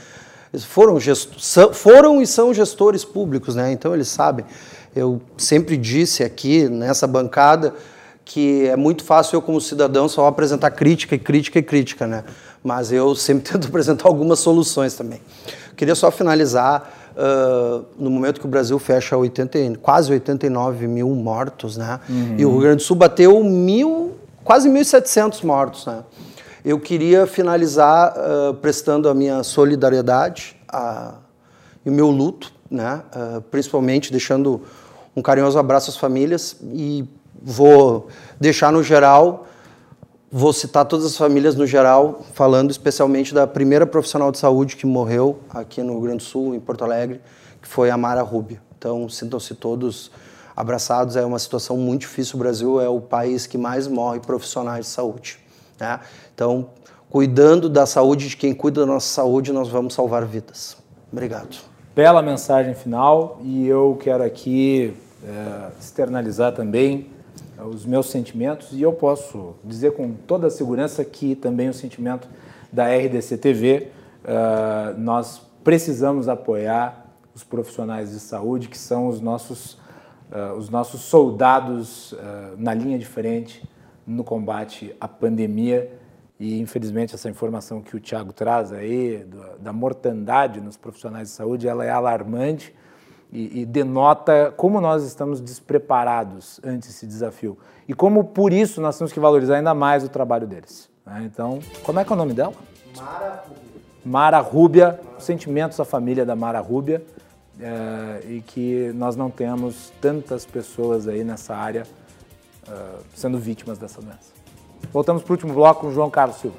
Eles foram, gesto, foram e são gestores públicos, né? Então eles sabem. Eu sempre disse aqui nessa bancada que é muito fácil eu, como cidadão, só apresentar crítica e crítica e crítica, né? Mas eu sempre tento apresentar algumas soluções também. Queria só finalizar uh, no momento que o Brasil fecha 80, quase 89 mil mortos, né? Uhum. E o Rio Grande do Sul bateu mil, quase 1.700 mortos, né? Eu queria finalizar uh, prestando a minha solidariedade a, e o meu luto, né? Uh, principalmente deixando um carinhoso abraço às famílias e vou deixar no geral, vou citar todas as famílias no geral, falando especialmente da primeira profissional de saúde que morreu aqui no Rio Grande do Sul, em Porto Alegre, que foi a Mara Rubia. Então, sintam-se todos abraçados. É uma situação muito difícil. O Brasil é o país que mais morre profissionais de saúde. Né? Então, cuidando da saúde de quem cuida da nossa saúde, nós vamos salvar vidas. Obrigado. Bela mensagem final e eu quero aqui é, externalizar também é, os meus sentimentos e eu posso dizer com toda a segurança que também o sentimento da RDC TV, é, nós precisamos apoiar os profissionais de saúde que são os nossos, é, os nossos soldados na linha de frente no combate à pandemia e infelizmente essa informação que o Tiago traz aí da mortandade nos profissionais de saúde, ela é alarmante e, e, denota como nós estamos despreparados ante esse desafio e como por isso nós temos que valorizar ainda mais o trabalho deles. Né? Então, como é que é o nome dela? Mara Rúbia. Mara Rúbia, sentimentos à família da Mara Rúbia é, e que nós não temos tantas pessoas aí nessa área uh, sendo vítimas dessa doença. Voltamos para o último bloco com o João Carlos Silva.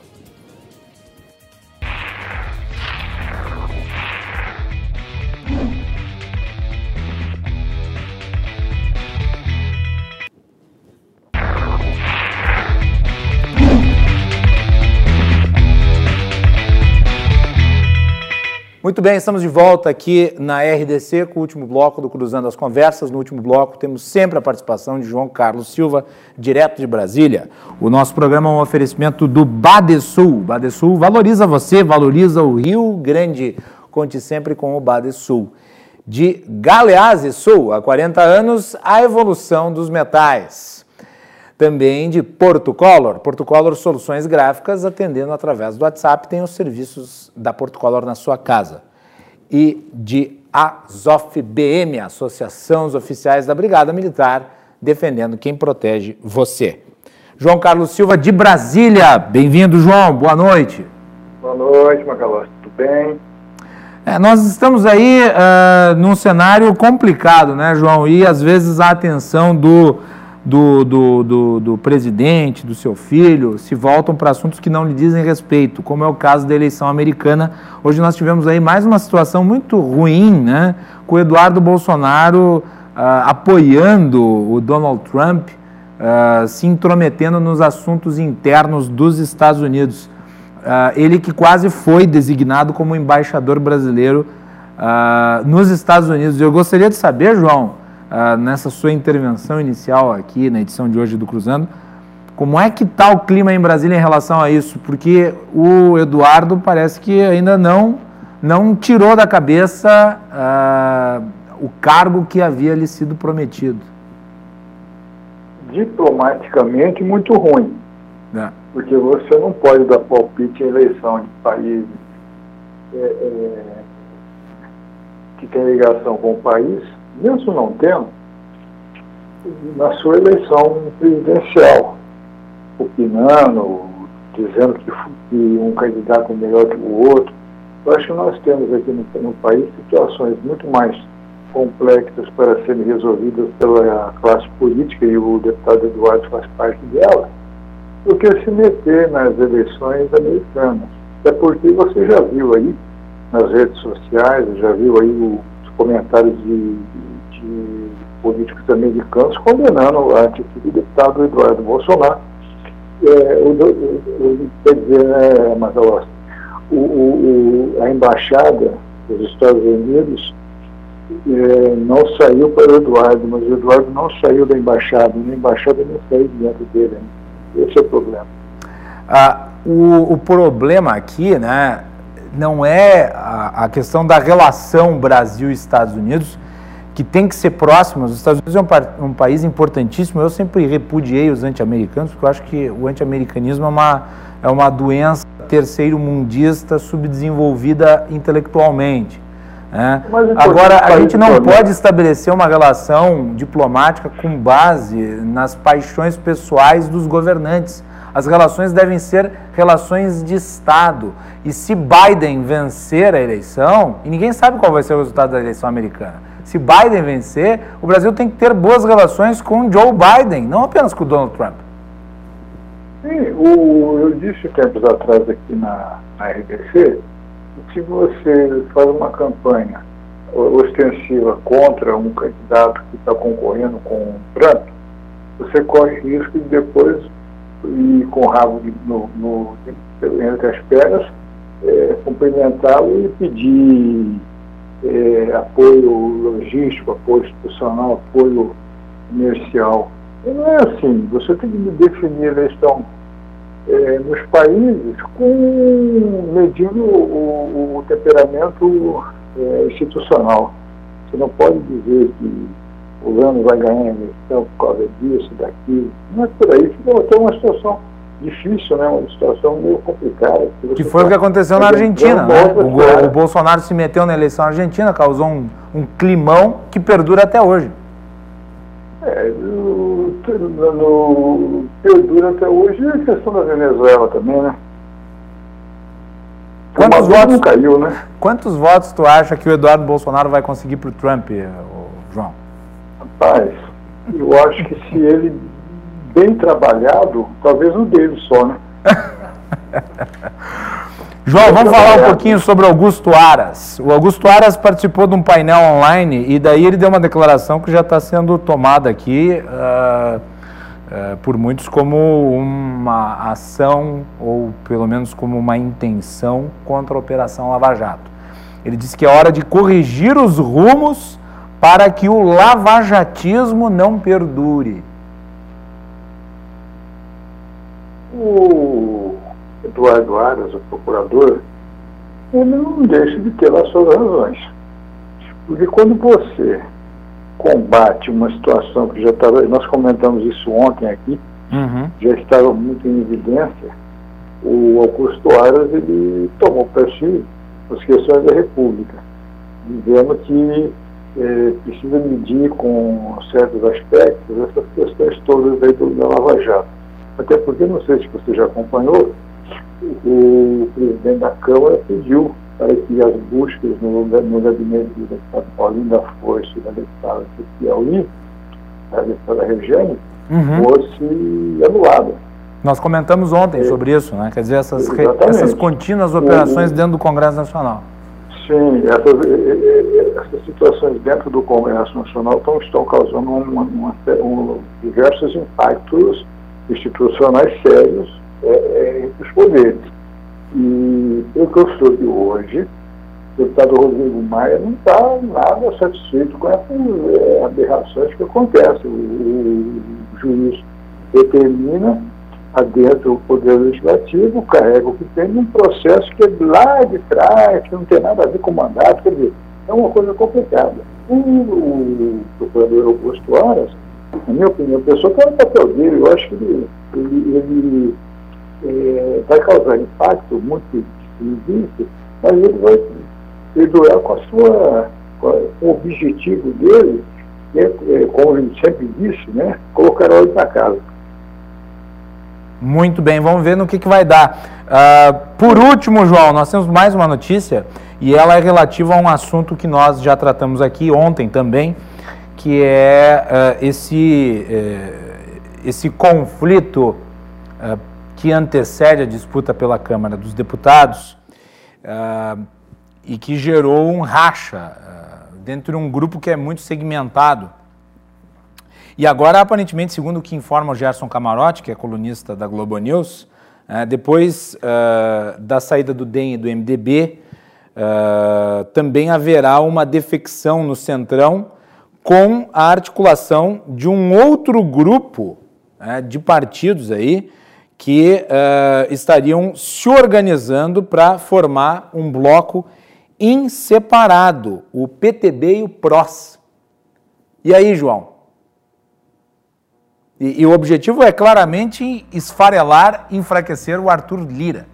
Muito bem, estamos de volta aqui na RDC com o último bloco do Cruzando as Conversas. No último bloco temos sempre a participação de João Carlos Silva, direto de Brasília. O nosso programa é um oferecimento do Badesul. Badesul valoriza você, valoriza o Rio Grande. Conte sempre com o Badesul. De Galeazzi Sul, há 40 anos, a evolução dos metais também de Portocolor. Portocolor Soluções Gráficas, atendendo através do WhatsApp, tem os serviços da Portocolor na sua casa. E de Azof BM, Associação dos Oficiais da Brigada Militar, defendendo quem protege você. João Carlos Silva, de Brasília. Bem-vindo, João. Boa noite. Boa noite, Macalós. Tudo bem? É, nós estamos aí uh, num cenário complicado, né, João? E às vezes a atenção do do, do, do, do presidente, do seu filho, se voltam para assuntos que não lhe dizem respeito, como é o caso da eleição americana. Hoje nós tivemos aí mais uma situação muito ruim, né? Com o Eduardo Bolsonaro uh, apoiando o Donald Trump, uh, se intrometendo nos assuntos internos dos Estados Unidos. Uh, ele que quase foi designado como embaixador brasileiro nos Estados Unidos. Eu gostaria de saber, João, uh, nessa sua intervenção inicial aqui na edição de hoje do Cruzando, como é que está o clima em Brasília em relação a isso? Porque o Eduardo parece que ainda não, não tirou da cabeça uh, o cargo que havia lhe sido prometido. Diplomaticamente, muito ruim. É. Porque você não pode dar palpite em eleição de países é, é, que tem ligação com o país mesmo não tendo, na sua eleição presidencial, opinando, dizendo que, que um candidato é melhor que o outro. Eu acho que nós temos aqui no, no país situações muito mais complexas para serem resolvidas pela classe política, e o deputado Eduardo faz parte dela, do que se meter nas eleições americanas. Até porque você já viu aí nas redes sociais, já viu aí os comentários de de políticos americanos condenando a atitude do deputado Eduardo Bolsonaro. É, o, o, quer dizer, né, Mazalossi, o, o, a embaixada dos Estados Unidos é, não saiu para o Eduardo, mas o Eduardo não saiu da embaixada, a embaixada não saiu dentro dele. Esse é o problema. Ah, o, o problema aqui, né, não é a, a questão da relação Brasil-Estados Unidos que tem que ser próxima. Os Estados Unidos é um, um país importantíssimo. Eu sempre repudiei os anti-americanos, porque eu acho que o anti-americanismo é uma, é uma doença terceiro-mundista subdesenvolvida intelectualmente. Né? Agora, a gente não pode estabelecer uma relação diplomática com base nas paixões pessoais dos governantes. As relações devem ser relações de Estado. E se Biden vencer a eleição, e ninguém sabe qual vai ser o resultado da eleição americana, se Biden vencer, o Brasil tem que ter boas relações com Joe Biden, não apenas com Donald Trump. Sim, o, eu disse tempos atrás aqui na, na RBC se você faz uma campanha ostensiva contra um candidato que está concorrendo com o Trump, você corre risco de depois ir com o rabo no, no, entre as pernas, é, cumprimentá-lo e pedir é, apoio logístico, apoio institucional, apoio comercial. E não é assim. Você tem que definir a eleição é, nos países com medindo o, o temperamento é, institucional. Você não pode dizer que o governo vai ganhar a eleição por causa disso, daquilo. Não é por aí. Tem uma situação difícil, né? uma situação meio complicada. Que foi o que aconteceu na Argentina. Né? O, o, Bolsonaro se meteu na eleição argentina, causou um, um climão que perdura até hoje. É, no, no, perdura até hoje a questão da Venezuela também, né? Quantos votos, caiu, né? quantos votos tu acha que o Eduardo Bolsonaro vai conseguir para o Trump, João? Rapaz, eu acho que se ele bem trabalhado, talvez o dele só, né? João, vamos falar um pouquinho sobre Augusto Aras. O Augusto Aras participou de um painel online e daí ele deu uma declaração que já está sendo tomada aqui uh, uh, por muitos como uma ação ou pelo menos como uma intenção contra a Operação Lava Jato. Ele disse que é hora de corrigir os rumos para que o lavajatismo não perdure. O Eduardo Aras, o procurador, ele não deixa de ter as suas razões. Porque quando você combate uma situação que já estava, nós comentamos isso ontem aqui, uhum. já estava muito em evidência, o Augusto Aras ele tomou para si as questões da República, dizendo que eh, precisa medir com certos aspectos essas questões todas da Lava Jato. Até porque, não sei se você já acompanhou, o presidente da Câmara pediu para que as buscas no, no gabinete do deputado Paulinho da Força e da deputada Piauí, da deputada Regiane, uhum. fosse anulada. Nós comentamos ontem é. sobre isso, né? Quer dizer, essas, essas contínuas operações o, dentro do Congresso Nacional. Sim, essas, essas situações dentro do Congresso Nacional estão, estão causando uma, uma, um, diversos impactos institucionais sérios é, é, entre os poderes. E pelo que eu soube hoje, o deputado Rodrigo Maia não está nada satisfeito com essas é, aberrações que acontecem. O, o juiz determina adentro o Poder Legislativo, carrega o que tem num processo que é lá de trás, que não tem nada a ver com o mandato, quer dizer, é uma coisa complicada. O, o procurador Augusto Aras, na minha opinião, a pessoa está no papel dele, eu acho que ele, ele, ele é, vai causar impacto muito difícil, mas ele vai perdurar com a sua com o objetivo dele, que é, é, como ele sempre disse, né, colocar óleo na casa. Muito bem, vamos ver no que, que vai dar. Uh, por último, João, nós temos mais uma notícia e ela é relativa a um assunto que nós já tratamos aqui ontem também, que é uh, esse, uh, esse conflito que antecede a disputa pela Câmara dos Deputados uh, e que gerou um racha uh, dentro de um grupo que é muito segmentado. E agora, aparentemente, segundo o que informa o Gerson Camarote, que é colunista da Globo News, uh, depois da saída do DEM e do MDB, também haverá uma defecção no Centrão com a articulação de um outro grupo de partidos aí, que uh, estariam se organizando para formar um bloco inseparado, o PTB e o PROS. E aí, João? E, e, o objetivo é claramente esfarelar, enfraquecer o Arthur Lira.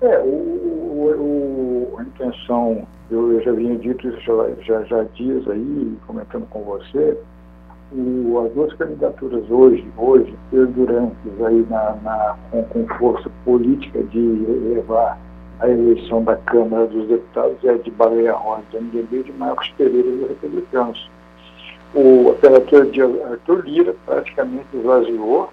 É, o, o, a intenção, eu, eu, já vinha dito isso já, já, já aí, comentando com você, o, as duas candidaturas hoje, hoje, perdurantes aí na, na com, com, força política de levar a eleição da Câmara dos Deputados é de Baleia Rosa, do MDB, e de Marcos Pereira, dos Republicanos. O, a candidatura de Arthur Lira praticamente esvaziou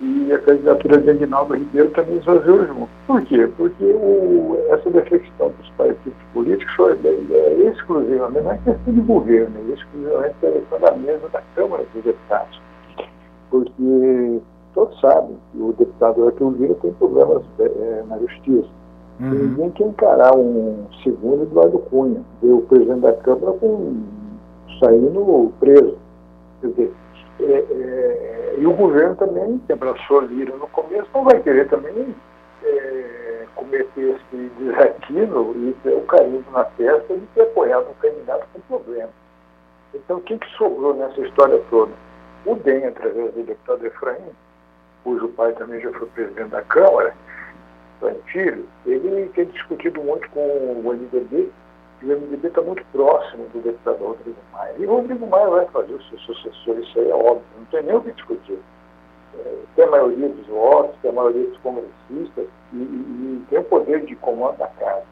e a candidatura de Aguinaldo Ribeiro também esvaziou junto. Por quê? Porque o, essa defecção dos partidos políticos é, é exclusivamente, não é questão de governo, é exclusivamente a eleição da mesa da Câmara dos Deputados. Porque todos sabem que o deputado Arthur Lira tem problemas é, na justiça. Uhum. Ninguém quer encarar um segundo Eduardo Cunha, o presidente da Câmara com saindo preso. Quer dizer, é, é, e o governo também, que abraçou a Lira no começo, não vai querer também é, cometer esse desatino e ter o carimbo na testa de ter apoiado um candidato com problema. Então, o que, que sobrou nessa história toda? O DEM, através do deputado Efraim, cujo pai também já foi presidente da Câmara, Santilho, ele tem discutido muito com o MDB e o MDB está muito próximo do deputado Rodrigo Maia. E o Rodrigo Maia vai fazer o seu sucessor, isso aí é óbvio, não tem nem o que discutir. É, tem a maioria dos votos, tem a maioria dos congressistas e, e, e tem o poder de comando da casa.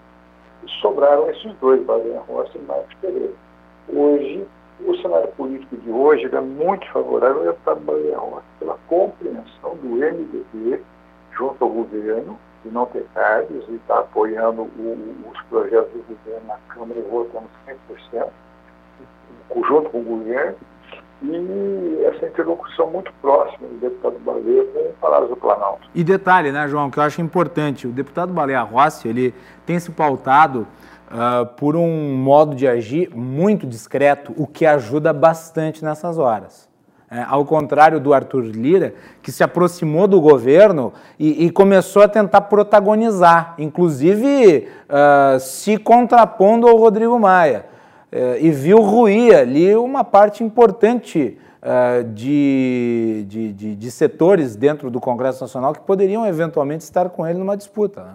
E sobraram esses dois, Baleia Rossi e Marcos Pereira. Hoje, o cenário político de hoje é muito favorável ao deputado Baleia Rossi, pela compreensão do MDB junto ao governo de não ter cargos e está apoiando o, os projetos do governo na Câmara e votando 100%, junto com o governo, e essa interlocução muito próxima do deputado Baleia com o Palácio do Planalto. E detalhe, né, João, que eu acho importante, o deputado Baleia Rossi, ele tem se pautado uh, por um modo de agir muito discreto, o que ajuda bastante nessas horas. É, ao contrário do Arthur Lira, que se aproximou do governo e, e começou a tentar protagonizar, inclusive uh, se contrapondo ao Rodrigo Maia. Uh, e viu ruir ali uma parte importante uh, de, de, de, de, setores dentro do Congresso Nacional que poderiam eventualmente estar com ele numa disputa. Né?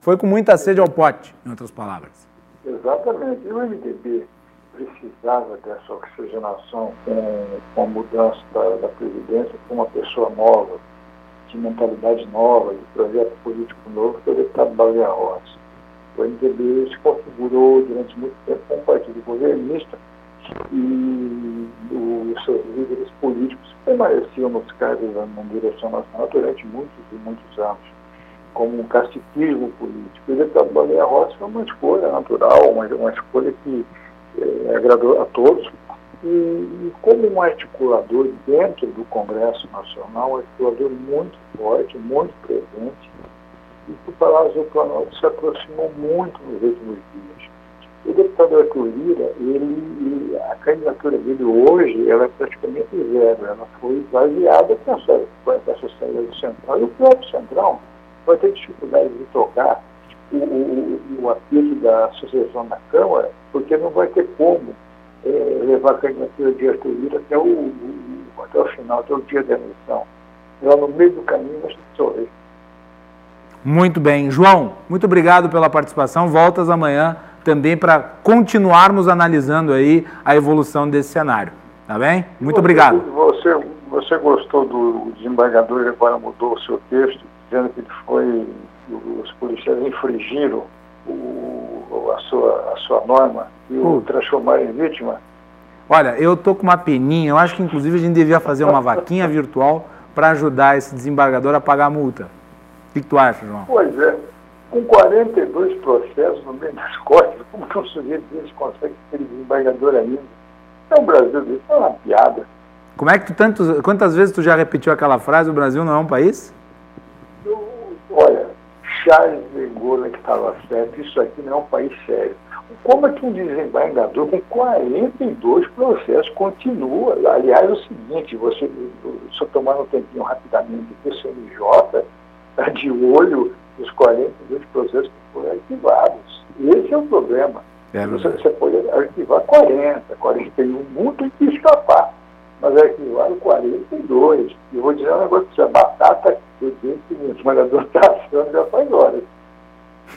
Foi com muita sede ao pote, em outras palavras. Exatamente. O MDB precisava dessa oxigenação com, com a mudança da, da presidência, com uma pessoa nova, de mentalidade nova, de projeto político novo, que é o deputado Baleia Rossi. O MDB se configurou durante muito tempo como um partido governista e os seus líderes políticos permaneciam nos cargos na direção nacional durante muitos e muitos anos, como um caciquismo político. O deputado Baleia Rossi foi uma escolha natural, uma, uma escolha que é, agradou a todos. E, como um articulador dentro do Congresso Nacional, um articulador muito forte, muito presente, e que o Palácio do Planalto se aproximou muito nos últimos dias. O deputado Arthur Lira, ele, a candidatura dele hoje, ela é praticamente zero. Ela foi essa saída do Central. E o próprio Central vai ter dificuldade de tocar o, o, o da Associação da Câmara, porque não vai ter como é, levar a candidatura de Arthur Lira até o, o, até o final, até o dia da eleição. Lá no meio do caminho nós temos que Muito bem. João, muito obrigado pela participação. Voltas amanhã também para continuarmos analisando aí a evolução desse cenário. Tá bem? Muito obrigado. Você, você gostou do desembargador e agora mudou o seu texto, dizendo que ele foi os policiais infringiram o, a, sua, a sua norma e o transformaram em vítima? Olha, eu tô com uma peninha, eu acho que inclusive a gente devia fazer uma vaquinha virtual para ajudar esse desembargador a pagar a multa. O que, que tu acha, João? Pois é, com 42 processos no meio das costas, como que um sujeito desse consegue ser desembargador ainda? É o Brasil isso é uma piada. Como é que tu tantos, quantas vezes tu já repetiu aquela frase, o Brasil não é um país? Eu, olha, Charles de Gaulle que estava certo, isso aqui não é um país sério. Como é que um desembargador com 42 processos continua? Aliás, é o seguinte, você, só tomando um tempinho rapidamente, o CNJ está de olho nos 42 processos que foram arquivados. Esse é o problema. É você, você, pode arquivar 40, 41, muito que escapar. Mas arquivaram 42. E vou dizer um negócio que a batata, disse que o desembargador está achando já faz horas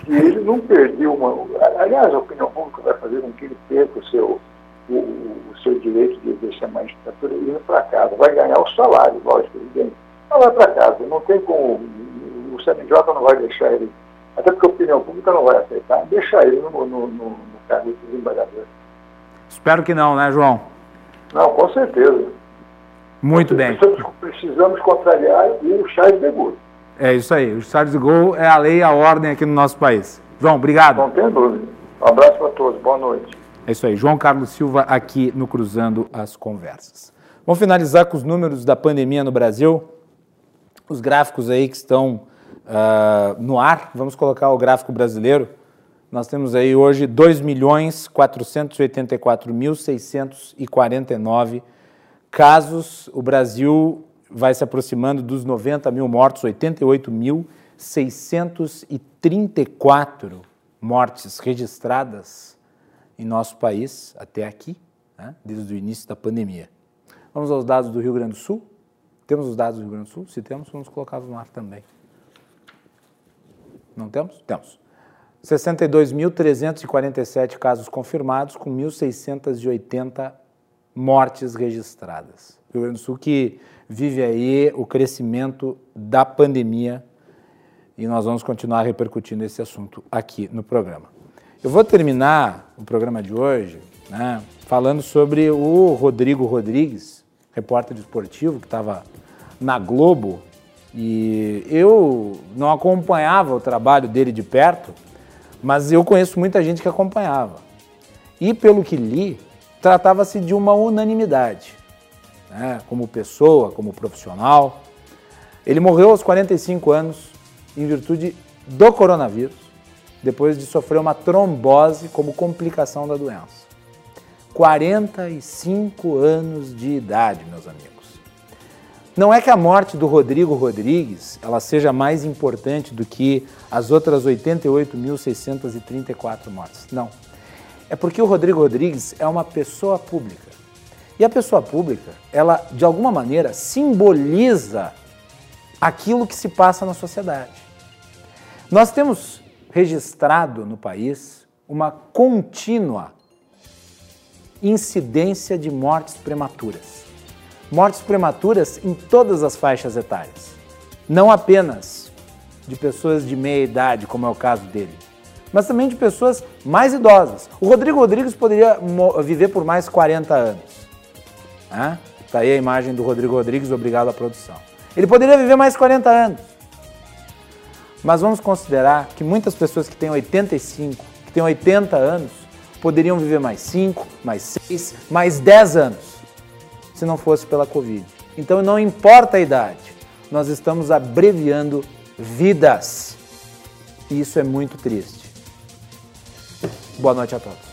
se ele não perdeu uma. Aliás, a opinião pública vai fazer com que ele perca o seu, o, o seu direito de exercer mais magistratura indo para casa. Vai ganhar o salário, lógico, evidente. Mas vai para casa. Não tem como. O CNJ não vai deixar ele. Até porque a opinião pública não vai aceitar. Deixar ele no, no, no, no cargo de desembargador. Espero que não, né, João? Não, com certeza. Muito bem. Precisamos, precisamos contrariar o Charles de Gaulle. É isso aí. O Charles de Gaulle é a lei e a ordem aqui no nosso país. João, obrigado. Não tem dúvida. Um abraço para todos. Boa noite. É isso aí. João Carlos Silva aqui no Cruzando as Conversas. Vamos finalizar com os números da pandemia no Brasil. Os gráficos aí que estão uh, no ar. Vamos colocar o gráfico brasileiro. Nós temos aí hoje 2.484.649 casos. O Brasil vai se aproximando dos 90 mil mortos, 88.634 mortes registradas em nosso país até aqui, né, desde o início da pandemia. Vamos aos dados do Rio Grande do Sul? Temos os dados do Rio Grande do Sul? Se temos, vamos colocá-los no ar também. Não temos? Temos. 62.347 casos confirmados, com 1.680 mortes registradas. Rio Grande do Sul que vive aí o crescimento da pandemia e nós vamos continuar repercutindo esse assunto aqui no programa. Eu vou terminar o programa de hoje né, falando sobre o Rodrigo Rodrigues, repórter esportivo que estava na Globo e eu não acompanhava o trabalho dele de perto, mas eu conheço muita gente que acompanhava. E pelo que li, tratava-se de uma unanimidade né, como pessoa, como profissional. Ele morreu aos 45 anos em virtude do coronavírus, depois de sofrer uma trombose como complicação da doença. 45 anos de idade, meus amigos. Não é que a morte do Rodrigo Rodrigues ela seja mais importante do que as outras 88.634 mortes. Não. É porque o Rodrigo Rodrigues é uma pessoa pública. E a pessoa pública, ela de alguma maneira simboliza aquilo que se passa na sociedade. Nós temos registrado no país uma contínua incidência de mortes prematuras. Mortes prematuras em todas as faixas etárias. Não apenas de pessoas de meia idade, como é o caso dele, mas também de pessoas mais idosas. O Rodrigo Rodrigues poderia viver por mais 40 anos. Né? Tá aí a imagem do Rodrigo Rodrigues, obrigado à produção. Ele poderia viver mais 40 anos. Mas vamos considerar que muitas pessoas que têm 85, que têm 80 anos, poderiam viver mais 5, mais 6, mais 10 anos, se não fosse pela Covid. Então não importa a idade, nós estamos abreviando vidas. E isso é muito triste. Boa noite a todos.